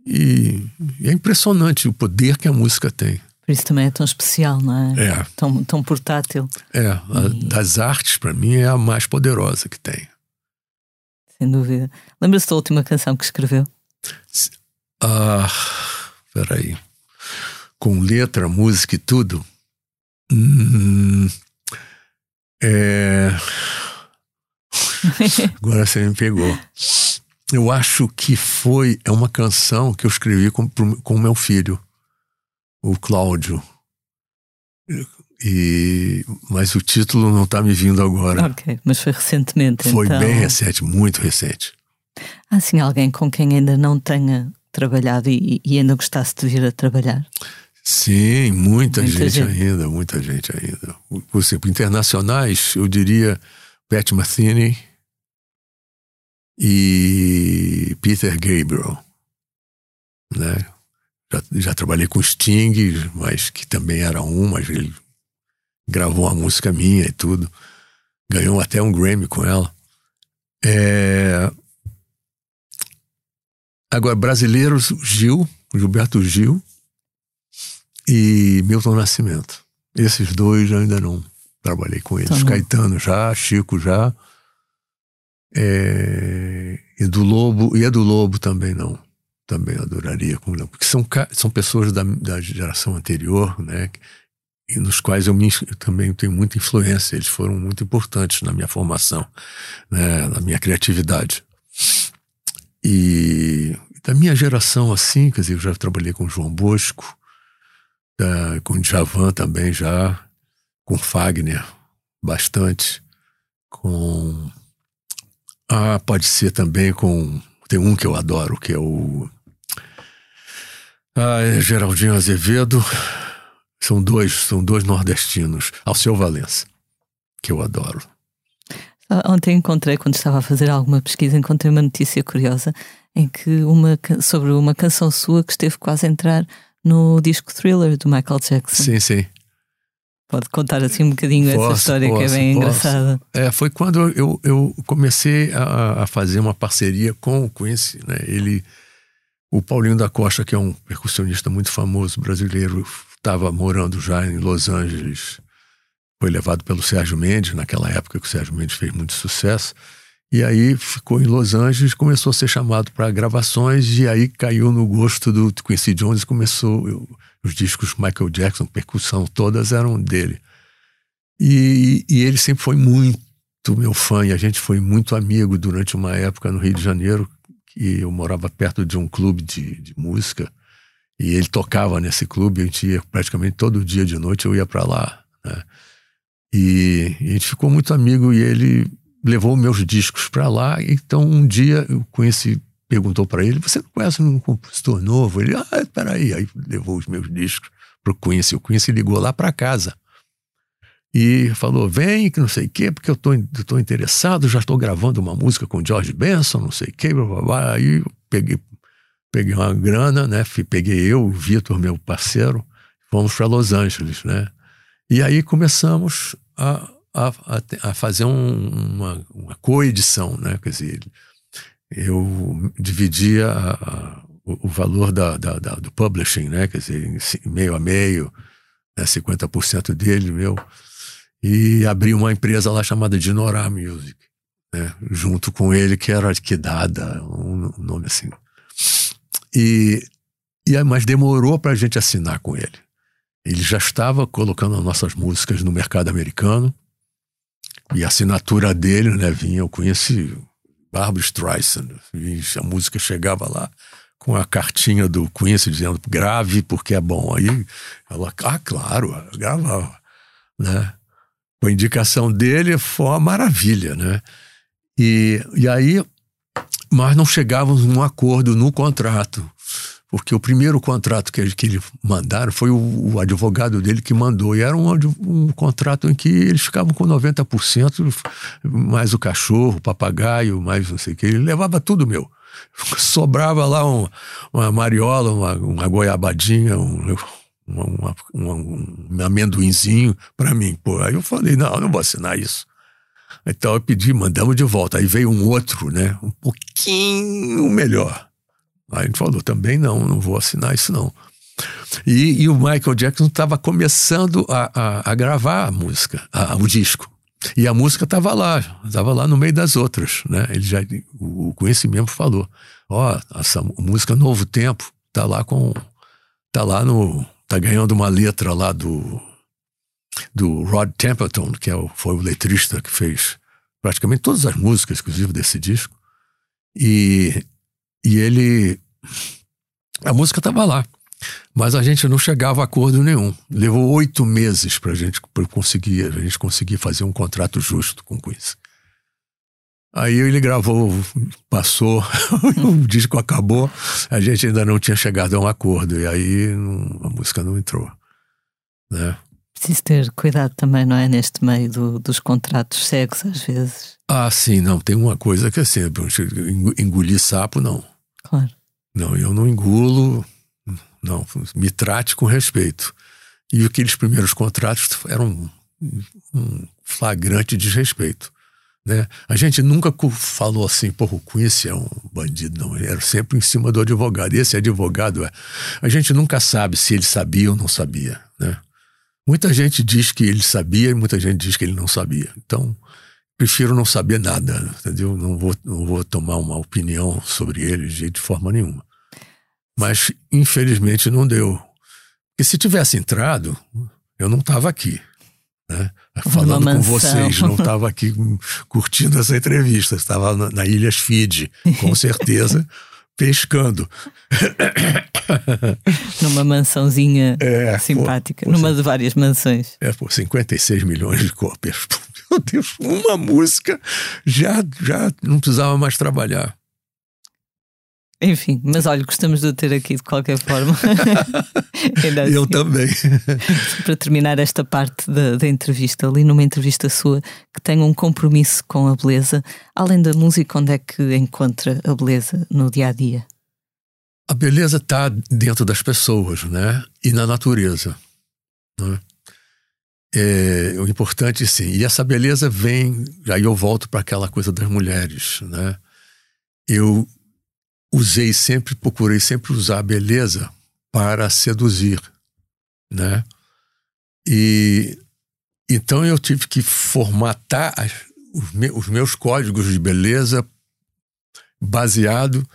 e, e é impressionante o poder que a música tem. Por isso também é tão especial, não é? É. Tão, tão portátil. É, a, das artes, para mim, é a mais poderosa que tem. Sem dúvida. Lembra-se da última canção que escreveu? Ah, peraí. Com letra, música e tudo? Hum, é... Agora você me pegou. Eu acho que foi é uma canção que eu escrevi com o meu filho o Cláudio. E, mas o título não está me vindo agora. Ok, mas foi recentemente. Foi então... bem recente, muito recente. Há assim alguém com quem ainda não tenha trabalhado e, e ainda gostasse de vir a trabalhar? Sim, muita, muita gente, gente, ainda, muita gente ainda. Por exemplo, internacionais, eu diria Pat Metheny e Peter Gabriel, né? Já, já trabalhei com Sting, mas que também era um, mas ele gravou uma música minha e tudo. Ganhou até um Grammy com ela. É, Agora, brasileiros, Gil, Gilberto Gil e Milton Nascimento. Esses dois eu ainda não trabalhei com eles. Tá Caetano já, Chico já. É, e do Lobo, e é do Lobo também não. Também adoraria, porque são, são pessoas da, da geração anterior, né? E nos quais eu, me, eu também tenho muita influência. Eles foram muito importantes na minha formação, né? na minha criatividade. E da minha geração, assim, quer dizer, eu já trabalhei com João Bosco, da, com Djavan também já, com Fagner, bastante, com. Ah, pode ser também com. Tem um que eu adoro, que é o. Ah, é Geraldinho Azevedo. São dois, são dois nordestinos. Alceu Valença, que eu adoro. Ontem encontrei, quando estava a fazer alguma pesquisa, encontrei uma notícia curiosa em que uma, sobre uma canção sua que esteve quase a entrar no disco Thriller do Michael Jackson. Sim, sim. Pode contar assim um bocadinho posso, essa história posso, que é bem posso. engraçada. É, foi quando eu, eu comecei a, a, fazer uma parceria com o Quincy, né? Ele, o Paulinho da Costa, que é um percussionista muito famoso brasileiro, estava morando já em Los Angeles. Foi levado pelo Sérgio Mendes, naquela época que o Sérgio Mendes fez muito sucesso. E aí ficou em Los Angeles, começou a ser chamado para gravações e aí caiu no gosto do Quincy Jones, começou eu, os discos Michael Jackson, percussão, todas eram dele. E, e, ele sempre foi muito meu fã e a gente foi muito amigo durante uma época no Rio de Janeiro, que eu morava perto de um clube de, de música e ele tocava nesse clube, a gente ia praticamente todo dia de noite, eu ia para lá, né? E, a gente ficou muito amigo e ele levou meus discos para lá. Então um dia eu conheci, perguntou para ele: Você não conhece um compositor novo? Ele, ah, peraí. Aí levou os meus discos para o Quincy. O Quincy ligou lá para casa e falou: Vem, que não sei o quê, porque eu estou interessado, já estou gravando uma música com George Benson, não sei o quê, blá, blá, blá. Aí eu peguei, peguei uma grana, né? Peguei eu, o Vitor, meu parceiro, fomos para Los Angeles, né? E aí começamos a a, a, a fazer um, uma, uma coedição, né? Quer dizer, eu dividia a, o, o, valor da, da, da, do publishing, né? Quer dizer, meio a meio, né? 50% dele, meu. E abri uma empresa lá chamada Dinorah Music, né? Junto com ele, que era Arquidada, um nome assim. E, e mas demorou para a gente assinar com ele. Ele já estava colocando as nossas músicas no mercado americano e a assinatura dele, né, vinha, eu conheci Barbara Streisand, a música chegava lá com a cartinha do Quincy dizendo grave porque é bom. Aí ela, ah, claro, gravava, né? Com a indicação dele foi uma maravilha, né? E, e aí, mas não chegávamos num acordo no contrato porque o primeiro contrato que, que eles mandaram foi o, o, advogado dele que mandou, e era um, um contrato em que eles ficavam com 90%, mais o cachorro, o papagaio, mais não sei o que, ele levava tudo meu. Sobrava lá um, uma mariola, uma, uma goiabadinha, um, uma, uma, um amendoinzinho para mim. Pô, aí eu falei, não, eu não vou assinar isso. Então eu pedi, mandamos de volta. Aí veio um outro, né? Um pouquinho melhor. Aí gente falou, também não, não vou assinar isso não. E, e o Michael Jackson estava começando a, a, a, gravar a música, a, o disco. E a música estava lá, estava lá no meio das outras, né? Ele já, o, o conhecimento falou, ó, oh, essa música Novo Tempo tá lá com, tá lá no, tá ganhando uma letra lá do, do Rod Templeton, que é o, foi o letrista que fez praticamente todas as músicas, inclusive desse disco. E, e ele. A música estava lá. Mas a gente não chegava a acordo nenhum. Levou oito meses para gente, conseguir, a gente conseguir fazer um contrato justo com o Quincy. Aí ele gravou, passou, o disco acabou, a gente ainda não tinha chegado a um acordo, e aí não, a música não entrou. Né? Preciso ter cuidado também, não é? Neste meio do, dos contratos cegos, às vezes. Ah, sim, não. Tem uma coisa que é assim, engolir sapo, não. Claro. Não, eu não engulo, não, me trate com respeito. E aqueles primeiros contratos eram um, flagrante desrespeito. Né? A gente nunca falou assim, porra, o Quincy é um bandido, não. Era sempre em cima do advogado. E esse advogado, é, a gente nunca sabe se ele sabia ou não sabia. Né? Muita gente diz que ele sabia e muita gente diz que ele não sabia. Então, prefiro não saber nada, entendeu? Não vou, não vou tomar uma opinião sobre ele de, de forma nenhuma. Mas, infelizmente, não deu. E se tivesse entrado, eu não estava aqui. Né? Falando com vocês, não estava aqui curtindo essa entrevista, estava na, na Ilhas Fiji, com certeza, pescando. Numa mansãozinha é, simpática, numa de várias mansões. É, por 56 milhões de cópias. Meu Deus, uma música já, já não precisava mais trabalhar. Enfim, mas olha, gostamos de o ter aqui de qualquer forma. assim. Eu também. Para terminar esta parte da, da, entrevista, ali numa entrevista sua, que tem um compromisso com a beleza, além da música, onde é que encontra a beleza no dia a dia? A beleza está dentro das pessoas, né? E na natureza. Né? É, o importante, sim. E essa beleza vem. Aí eu volto para aquela coisa das mulheres, né? Eu usei sempre, procurei sempre usar a beleza para seduzir, né? E então eu tive que formatar as, os, me, os, meus códigos de beleza baseado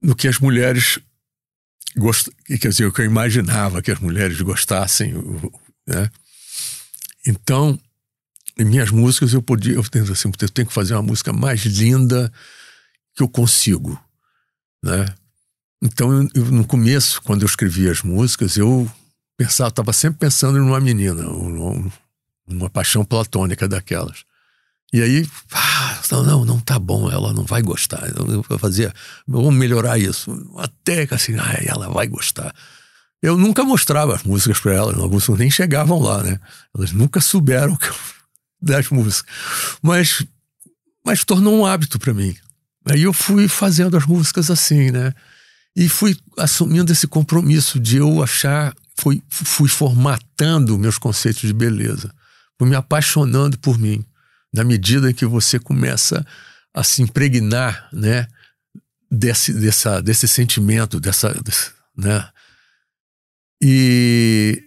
no que as mulheres gost, quer dizer, o que eu imaginava que as mulheres gostassem, né? Então, em minhas músicas eu podia, eu tenho assim, eu tenho que fazer uma música mais linda que eu consigo né? Então, eu, no começo, quando eu escrevia as músicas, eu pensava, estava sempre pensando numa menina, uma paixão platônica daquelas. E aí, ah, não, não, tá bom, ela não vai gostar. Eu fazer, vamos melhorar isso. Até que assim, ah, ela vai gostar. Eu nunca mostrava as músicas para ela, algumas nem chegavam lá, né? Elas nunca souberam das músicas. Mas, mas tornou um hábito para mim. Aí eu fui fazendo as músicas assim, né? E fui assumindo esse compromisso de eu achar, fui, fui formatando meus conceitos de beleza, fui me apaixonando por mim, na medida em que você começa a se impregnar, né? Desse, dessa, desse sentimento, dessa, desse, né? E,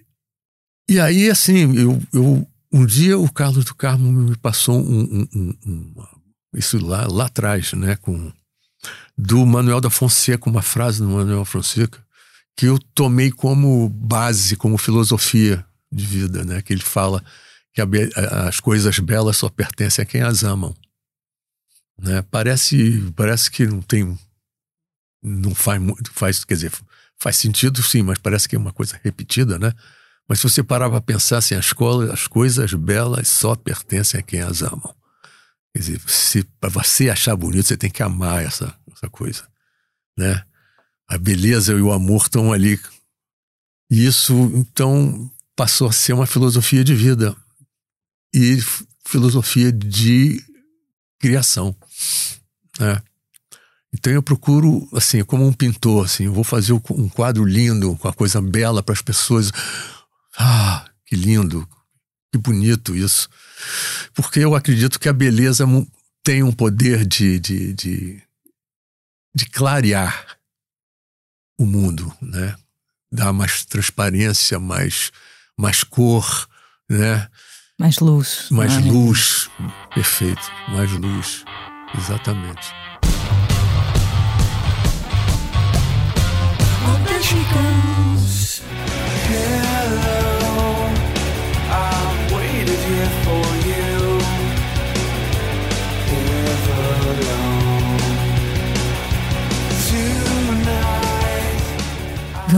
e aí, assim, eu, eu, um dia o Carlos do Carmo me passou um, um, um, isso lá, lá atrás, né, com do Manuel da Fonseca, uma frase do Manuel Fonseca, que eu tomei como base, como filosofia de vida, né, que ele fala que a, as coisas belas só pertencem a quem as amam. Né? Parece, parece que não tem não faz muito, faz, quer dizer, faz sentido sim, mas parece que é uma coisa repetida, né? Mas se você parar para pensar assim, as, as coisas belas só pertencem a quem as amam. Quer dizer, se, para você achar bonito, você tem que amar essa, essa coisa, né? A beleza e o amor estão ali. E isso, então, passou a ser uma filosofia de vida e filosofia de criação, né? Então eu procuro, assim, como um pintor, assim, vou fazer um quadro lindo, com a coisa bela para as pessoas. Ah, que lindo, que bonito isso. Porque eu acredito que a beleza tem um poder de, de, de, de clarear o mundo, né? Dar mais transparência, mais, mais cor, né? Mais luz. Mais ah, luz. Perfeito. Mais luz. Exatamente.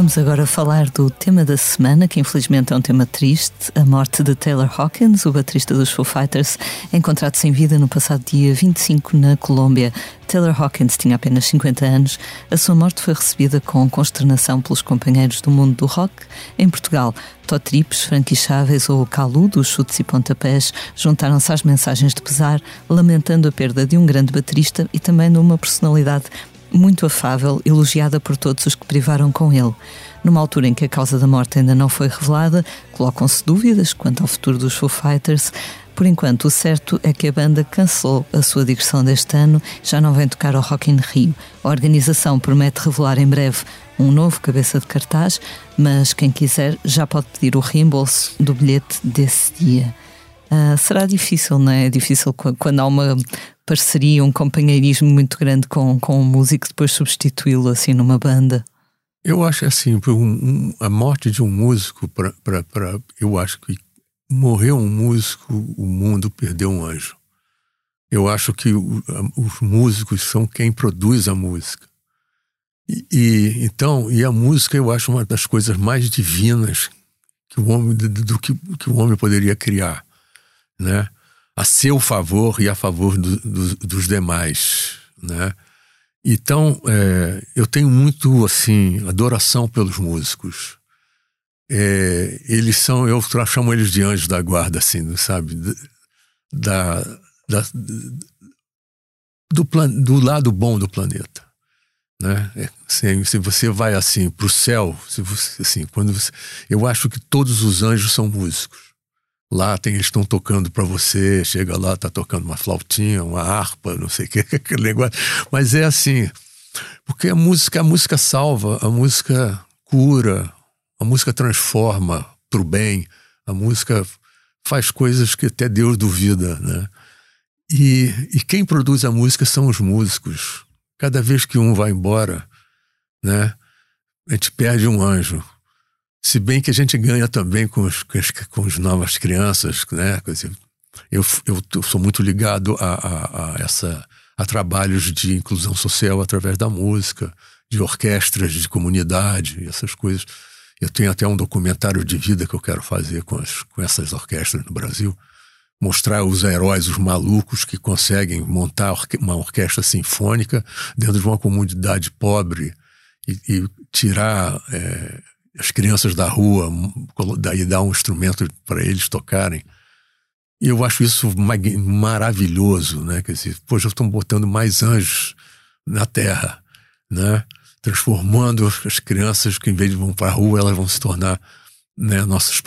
Vamos agora falar do tema da semana, que infelizmente é um tema triste, a morte de Taylor Hawkins, o baterista dos Foo Fighters, encontrado sem vida no passado dia 25 na Colômbia. Taylor Hawkins tinha apenas 50 anos. A sua morte foi recebida com consternação pelos companheiros do mundo do rock. Em Portugal, Tó Trips, Frankie Chaves ou Calu, dos chutes e pontapés, juntaram-se às mensagens de pesar, lamentando a perda de um grande baterista e também de uma personalidade muito afável, elogiada por todos os que privaram com ele. Numa altura em que a causa da morte ainda não foi revelada, colocam-se dúvidas quanto ao futuro dos Foo Fighters, Por enquanto, o certo é que a banda cancelou a sua digressão deste ano, já não vem tocar ao Rock in Rio. A organização promete revelar em breve um novo cabeça de cartaz, mas quem quiser já pode pedir o reembolso do bilhete desse dia. Uh, será difícil, não é? É difícil quando há uma parceria, um companheirismo muito grande com, com um músico, depois substituí-lo assim numa banda. Eu acho assim, um, um, a morte de um músico, pra, pra, pra, eu acho que morreu um músico, o mundo perdeu um anjo. Eu acho que o, os músicos são quem produz a música. E, e, então, e a música eu acho uma das coisas mais divinas que o homem do que, que o homem poderia criar, né? A seu favor e a favor do, do, dos demais, né? Então, é, eu tenho muito, assim, adoração pelos músicos. É, eles são, eu chamo eles de anjos da guarda, assim, sabe? Da, da, do, plan, do lado bom do planeta. Né? É, se, você vai assim para o céu, se você, assim, quando você, eu acho que todos os anjos são músicos. Lá tem, eles estão tocando para você, chega lá, tá tocando uma flautinha, uma harpa, não sei o que, aquele negócio. Mas é assim, porque a música, a música salva, a música cura, a música transforma para o bem, a música faz coisas que até Deus duvida, né? E, e quem produz a música são os músicos. Cada vez que um vai embora, né, a gente perde um anjo. Se bem que a gente ganha também com, os, com, as, com as novas crianças, né? Eu, eu sou muito ligado a, a, a, essa, a trabalhos de inclusão social através da música, de orquestras de comunidade, essas coisas. Eu tenho até um documentário de vida que eu quero fazer com, as, com essas orquestras no Brasil. Mostrar os heróis, os malucos que conseguem montar uma orquestra sinfônica dentro de uma comunidade pobre e, e tirar é, as crianças da rua e dar um instrumento para eles tocarem. E eu acho isso maravilhoso, né? Quer dizer, poxa, estão botando mais anjos na Terra, né? Transformando as crianças que, em vez de vão para a rua, elas vão se tornar né, nossos,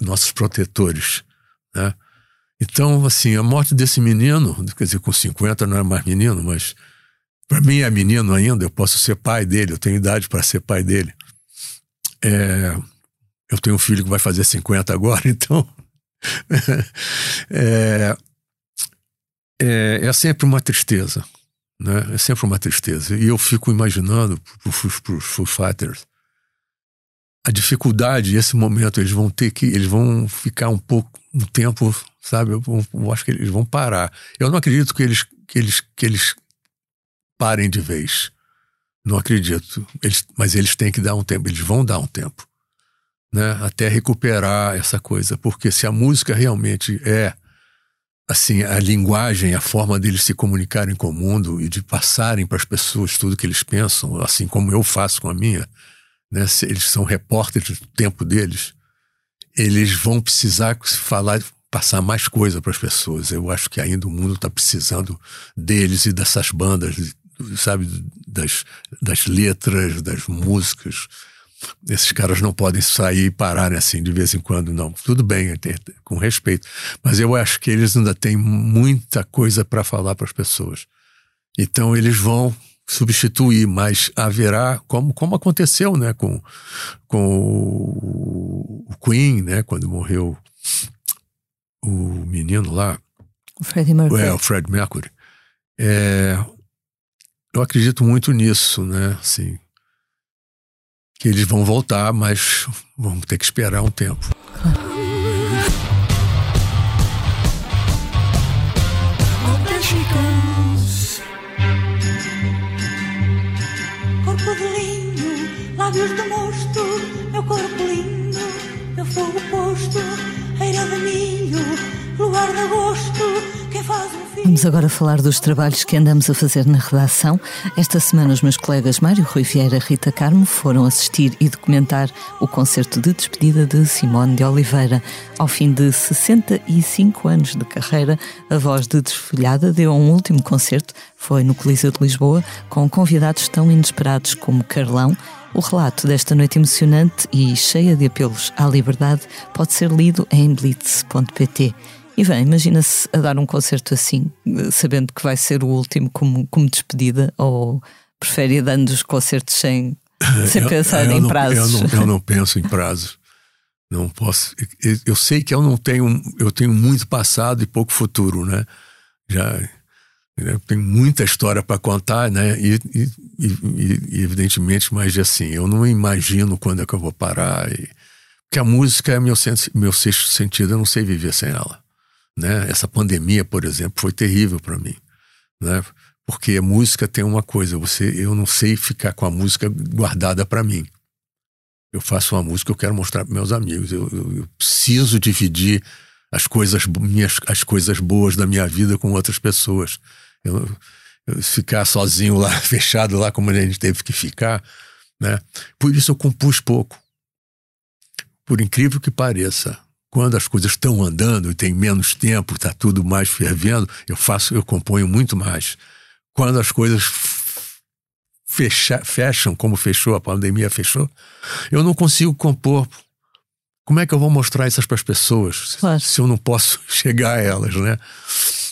nossos protetores, né? Então, assim, a morte desse menino, quer dizer, com 50 não é mais menino, mas para mim é menino ainda, eu posso ser pai dele, eu tenho idade para ser pai dele. É, eu tenho um filho que vai fazer 50 agora, então. é, é, é, sempre uma tristeza, né? É sempre uma tristeza. E eu fico imaginando para os Foo Fighters a dificuldade, esse momento, eles vão ter que, eles vão ficar um pouco, um tempo, sabe? Eu, eu acho que eles vão parar. Eu não acredito que eles, que eles, que eles parem de vez. Não acredito. Eles, mas eles têm que dar um tempo, eles vão dar um tempo. Né? Até recuperar essa coisa. Porque se a música realmente é assim, a linguagem, a forma deles se comunicarem com o mundo e de passarem para as pessoas tudo que eles pensam, assim como eu faço com a minha, né? Eles são repórteres do tempo deles, eles vão precisar falar, passar mais coisa para as pessoas. Eu acho que ainda o mundo está precisando deles e dessas bandas, sabe, das, das letras, das músicas. Esses caras não podem sair e pararem assim de vez em quando, não. Tudo bem, com respeito. Mas eu acho que eles ainda têm muita coisa para falar para as pessoas. Então eles vão substituir, mas haverá, como, como aconteceu né, com, com o Queen, né, quando morreu o menino lá. O Freddie Mercury. É, o Fred Mercury. É, eu acredito muito nisso, né? Assim, que eles vão voltar, mas vamos ter que esperar um tempo. Corpo de linho, lábios de mosto, meu corpo lindo, meu fogo posto, eira de milho, lugar de agosto Vamos agora falar dos trabalhos que andamos a fazer na redação. Esta semana, os meus colegas Mário Rui Vieira e Rita Carmo foram assistir e documentar o concerto de despedida de Simone de Oliveira. Ao fim de 65 anos de carreira, a voz de Desfolhada deu um último concerto, foi no Coliseu de Lisboa, com convidados tão inesperados como Carlão. O relato desta noite emocionante e cheia de apelos à liberdade pode ser lido em blitz.pt. Ivan, imagina-se a dar um concerto assim, sabendo que vai ser o último como, como despedida, ou prefere ir dando os concertos sem, sem Eu- pensar eu em não- prazos? Eu não, eu não penso em prazos. Não posso. eu- sei que eu não tenho. Eu tenho muito passado e pouco futuro, né? Já eu tenho muita história para contar, né? E, e- e- e, evidentemente, mas assim, eu não imagino quando é que eu vou parar. E, porque a música é meu, meu sexto sentido, eu não sei viver sem ela. Né? Essa pandemia, por exemplo, foi terrível para mim. Né? Porque a música tem uma coisa, você, eu não sei ficar com a música guardada para mim. Eu faço uma música, eu quero mostrar para meus amigos. Eu, eu- eu preciso dividir as coisas, minhas, as coisas boas da minha vida com outras pessoas. Eu, eu ficar sozinho lá, fechado lá, como a gente teve que ficar, né? Por isso eu compus pouco. Por incrível que pareça, quando as coisas estão andando e tem menos tempo, está tudo mais fervendo, eu faço, eu componho muito mais. Quando as coisas fecha, fecham, como fechou, a pandemia fechou, eu não consigo compor. Como é que eu vou mostrar isso para as pessoas Claro. se eu não posso chegar a elas, né?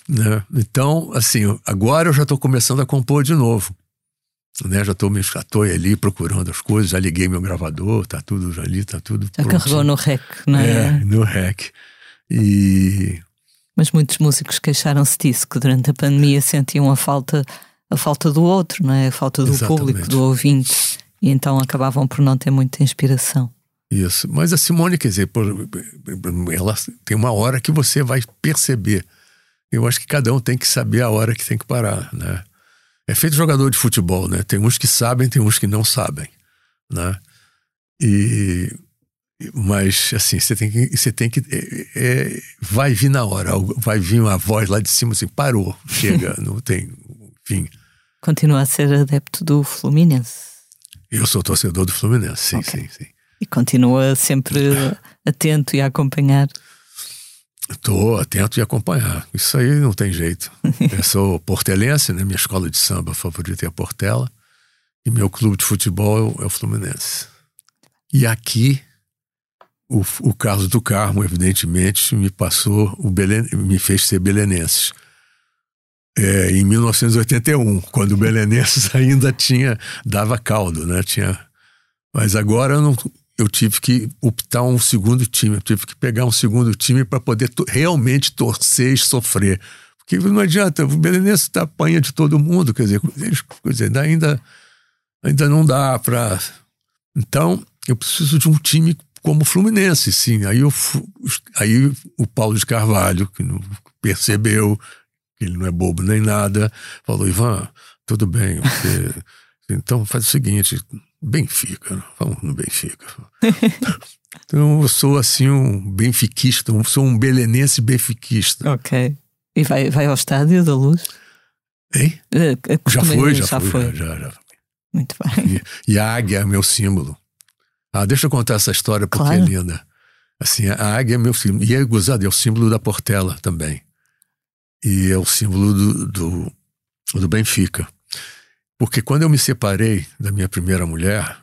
Né? Então, assim, agora eu já estou começando a compor de novo. Né? Já estou já tô ali procurando as coisas, já liguei meu gravador, tá tudo ali, tá tudo. Já carregou no rec, não é? É, no rec. E Mas muitos músicos queixaram-se disso, que durante a pandemia sentiam a falta, a falta do outro, não é? A falta do Exatamente. público, do ouvinte. E então acabavam por não ter muita inspiração. Isso. Mas a Simone, quer dizer, por- ela tem uma hora que você vai perceber. Eu acho que cada um tem que saber a hora que tem que parar, né? É feito jogador de futebol, né? Tem uns que sabem, tem uns que não sabem, né? E mas assim, você tem que, você tem que é, é, vai vir na hora, vai vir uma voz lá de cima assim, parou, chega, não tem, enfim. Continua a ser adepto do Fluminense. Eu sou torcedor do Fluminense, sim, Ok. sim, sim. E continua sempre atento e a acompanhar. Estou atento e acompanhar. Isso aí não tem jeito. Eu sou portelense, né? Minha escola de samba favorita é a Portela. E meu clube de futebol é o Fluminense. E aqui, o, o Carlos do Carmo, evidentemente, me passou, o Belen, me fez ser belenenses. É, em 1981, quando o Belenenses ainda tinha, dava caldo, né? Tinha, mas agora eu não, eu tive que optar um segundo time, eu tive que pegar um segundo time para poder to- realmente torcer e sofrer. Porque não adianta, o Belenense tá apanha de todo mundo, quer dizer, quer dizer ainda, ainda não dá para. Então, eu preciso de um time como o Fluminense, sim. Aí, eu, aí o Paulo de Carvalho, que não percebeu que ele não é bobo nem nada, falou: Ivan, tudo bem, você. Então faz o seguinte, Benfica, vamos no Benfica. então eu sou assim um benfiquista, eu sou um belenense benfiquista. Ok. E vai, vai ao estádio da luz? Hein? Eh, Já foi, ir, já, foi, já, já. Muito bem. E, e a águia é meu símbolo. Ah, deixa eu contar essa história porque Claro. é linda. Assim, a águia é meu símbolo. E é gozado, é o símbolo da Portela também. E é o símbolo do, do, do Benfica. Porque quando eu me separei da minha primeira mulher,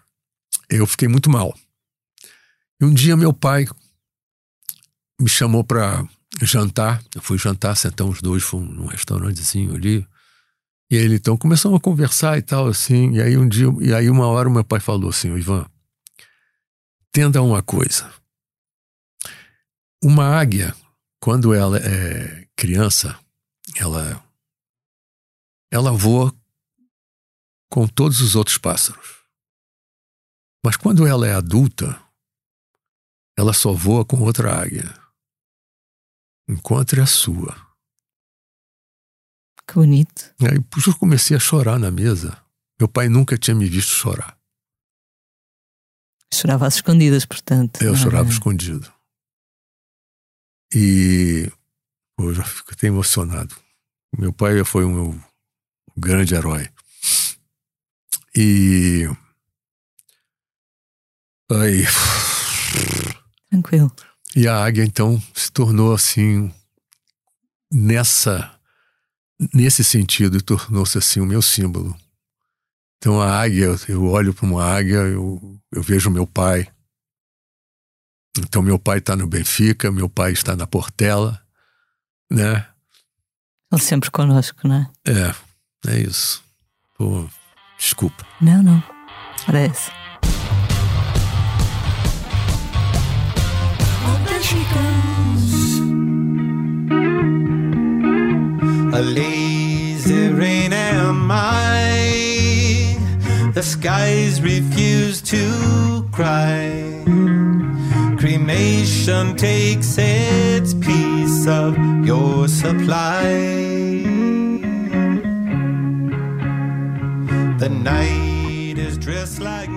eu fiquei muito mal. E um dia meu pai me chamou para jantar. Eu fui jantar, sentamos os dois, num restaurantezinho ali. E ele então começamos a conversar e tal, assim. E aí um dia, e aí uma hora meu pai falou assim: "Ô, Ivan, entenda uma coisa. Uma águia, quando ela é criança, ela, ela voa com todos os outros pássaros. Mas quando ela é adulta, ela só voa com outra águia. Encontre a sua. Que bonito. Aí eu comecei a chorar na mesa. Meu pai nunca tinha me visto chorar. Chorava às escondidas, portanto. Eu é? chorava escondido. E eu já fico até emocionado. Meu pai foi um meu grande herói. E aí, Tranquilo. e a águia então se tornou assim nessa nesse sentido tornou-se assim o meu símbolo. Então a águia, eu olho para uma águia, eu, eu vejo meu pai. Então meu pai está no Benfica, meu pai está na Portela. né? Estão sempre connosco, não é? É, é isso. Pô, desculpa. Não, não. Ora essa. A lazy rain am I. The skies refuse to cry. Cremation takes its piece of your supply.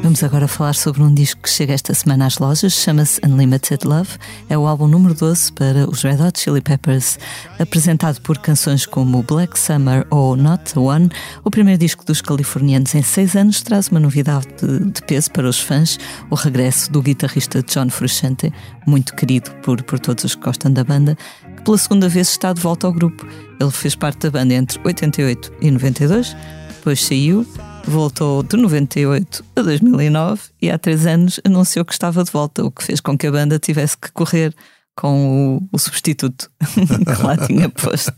Vamos agora falar sobre um disco que chega esta semana às lojas, chama-se Unlimited Love. É o álbum número 12 para os Red Hot Chili Peppers. Apresentado por canções como Black Summer ou Not the One, o primeiro disco dos californianos em seis anos traz uma novidade de, de peso para os fãs: o regresso do guitarrista John Frusciante, muito querido por, por todos os que gostam da banda, que pela segunda vez está de volta ao grupo. Ele fez parte da banda entre 88 e 92, depois saiu voltou de 98 a 2009 e há três anos anunciou que estava de volta, o que fez com que a banda tivesse que correr com o, o substituto que lá tinha posto.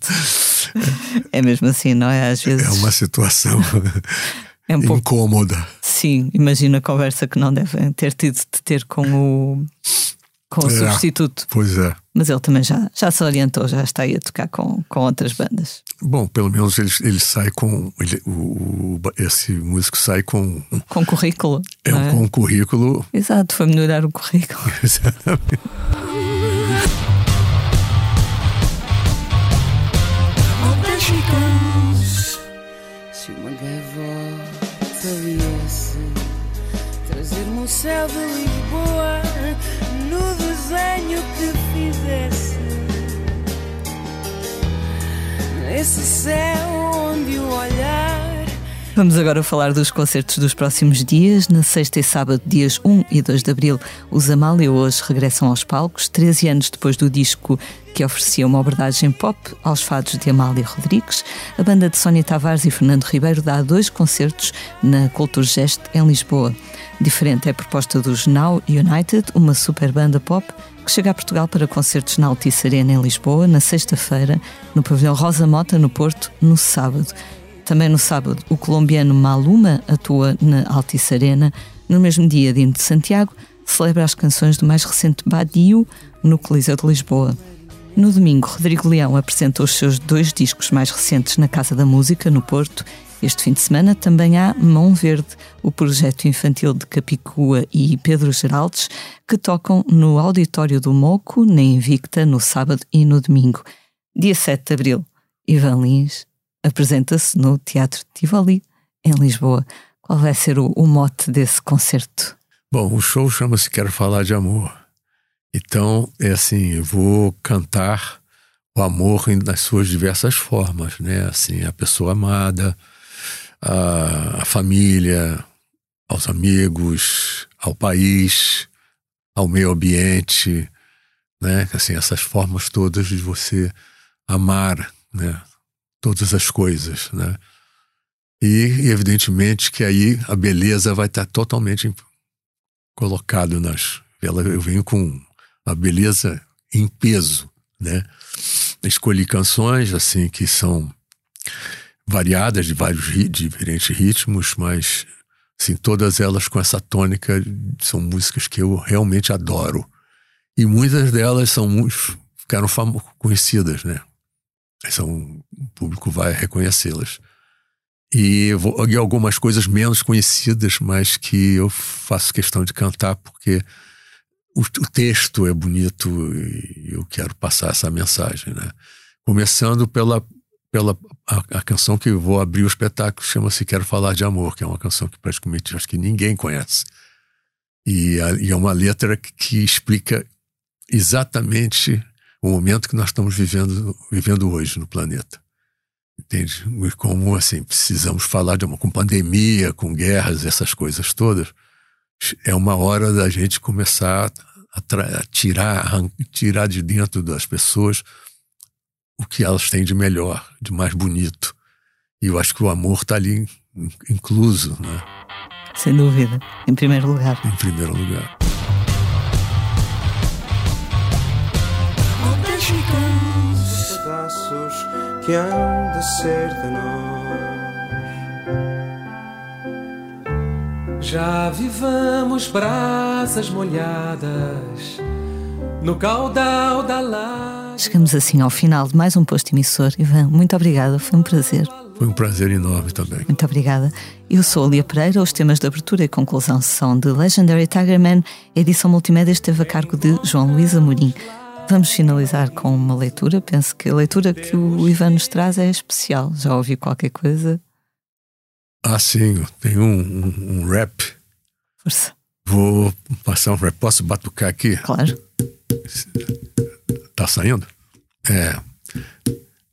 É mesmo assim, não é? Às vezes. É uma situação é um pouco. incômoda. Sim, imagina a conversa que não devem ter tido de ter com o, com o É. substituto. Pois é. Mas ele também já, já se orientou, já está aí a tocar com, com outras bandas. Bom, pelo menos ele, ele sai com. ele- o, o- esse músico sai com, Com currículo. é, é? com um currículo. Exato, foi melhorar o currículo. Exatamente. Se uma gaivota viesse trazer-me o céu de esse céu onde o olhar Vamos agora falar dos concertos dos próximos dias. Na sexta e sábado, dias 1 e 2 de abril, os Amália hoje regressam aos palcos, 13 anos depois do disco que oferecia uma abordagem pop aos fados de Amália Rodrigues. A banda de Sónia Tavares e Fernando Ribeiro dá dois concertos na Culturgest em Lisboa. Diferente é a proposta dos Now United, uma super banda pop que chega a Portugal para concertos na Altice Arena em Lisboa, na sexta-feira, no pavilhão Rosa Mota, no Porto, no sábado. Também no sábado, o colombiano Maluma atua na Altice Arena. No mesmo dia, Dino de Santiago celebra as canções do mais recente Badio no Coliseu de Lisboa. No domingo, Rodrigo Leão apresenta os seus dois discos mais recentes na Casa da Música, no Porto. Este fim de semana também há Mão Verde, o projeto infantil de Capicua e Pedro Geraldes, que tocam no Auditório do Moco, na Invicta, no sábado e no domingo. Dia 7 de abril, Ivan Lins apresenta-se no Teatro Tivoli, em Lisboa. Qual vai ser o, o mote desse concerto? Bom, o show chama-se Quero Falar de Amor. Então, é assim, eu vou cantar o amor nas suas diversas formas, né? Assim, a pessoa amada, a, a família, aos amigos, ao país, ao meio ambiente, né? Assim, essas formas todas de você amar, né? Todas as coisas, né? E, evidentemente, que aí a beleza vai estar totalmente colocado nas. Ela, eu venho com a beleza em peso, né? Escolhi canções assim que são variadas de vários ri- diferentes ritmos, mas assim, todas elas com essa tônica são músicas que eu realmente adoro. E muitas delas são ficaram conhecidas, né? São, o público vai reconhecê-las. E, vou, algumas coisas menos conhecidas, mas que eu faço questão de cantar porque o, o texto é bonito e eu quero passar essa mensagem, né? Começando pela, pela a, a canção que eu vou abrir o espetáculo, chama-se Quero Falar de Amor, que é uma canção que praticamente acho que ninguém conhece. E, a- e é uma letra que, que explica exatamente o momento que nós estamos vivendo, vivendo hoje no planeta. Entende? E Como assim, precisamos falar de uma com pandemia, com guerras, essas coisas todas. É uma hora da gente começar a, a tirar, arran- tirar de dentro das pessoas o que elas têm de melhor, de mais bonito. E eu acho que o amor está ali in- incluso, né? Sem dúvida, em primeiro lugar. em primeiro lugar. pedaços que hão de ser de nós. Já vivamos brasas molhadas no caudal da laje. Chegamos assim ao final de mais um posto emissor. Ivan, muito obrigada, foi um prazer. Foi um prazer enorme também. Muito obrigada. Eu sou a Lia Pereira. Os temas de abertura e conclusão são de Legendary Tigerman. A edição multimédia esteve a cargo de João Luís Amorim. Vamos finalizar com uma leitura. Penso que a leitura que o Ivan nos traz é especial. Já ouvi qualquer coisa? Ah, sim. Tem um, um, um rap. Força. Vou passar um rap. Posso batucar aqui? Claro. Tá saindo? É.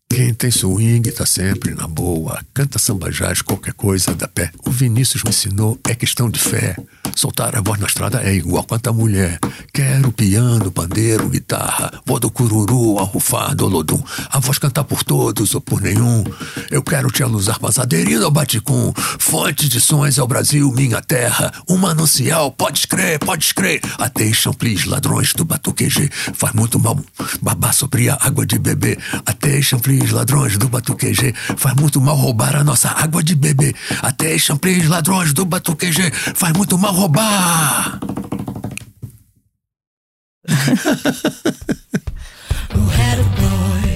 Quem tem swing tá sempre na boa. Canta samba jazz, qualquer coisa da pé. O Vinícius me ensinou, é questão de fé. Soltar a voz na estrada é igual quanta mulher. Quero piano, pandeiro, guitarra. Vou do cururu ao rufar do. A voz cantar por todos ou por nenhum. Eu quero te alusar, mas aderindo ao baticum. Fonte de sons é o Brasil, minha terra. Um manancial, pode escrever, pode escrever. Attention, please, ladrões do batuqueje. Faz muito mal babar sobre a água de beber. Attention, please, ladrões do batuqueje. Faz muito mal roubar a nossa água de beber. Attention, please, ladrões do batuqueje. Faz muito mal roubar. Who had a boy?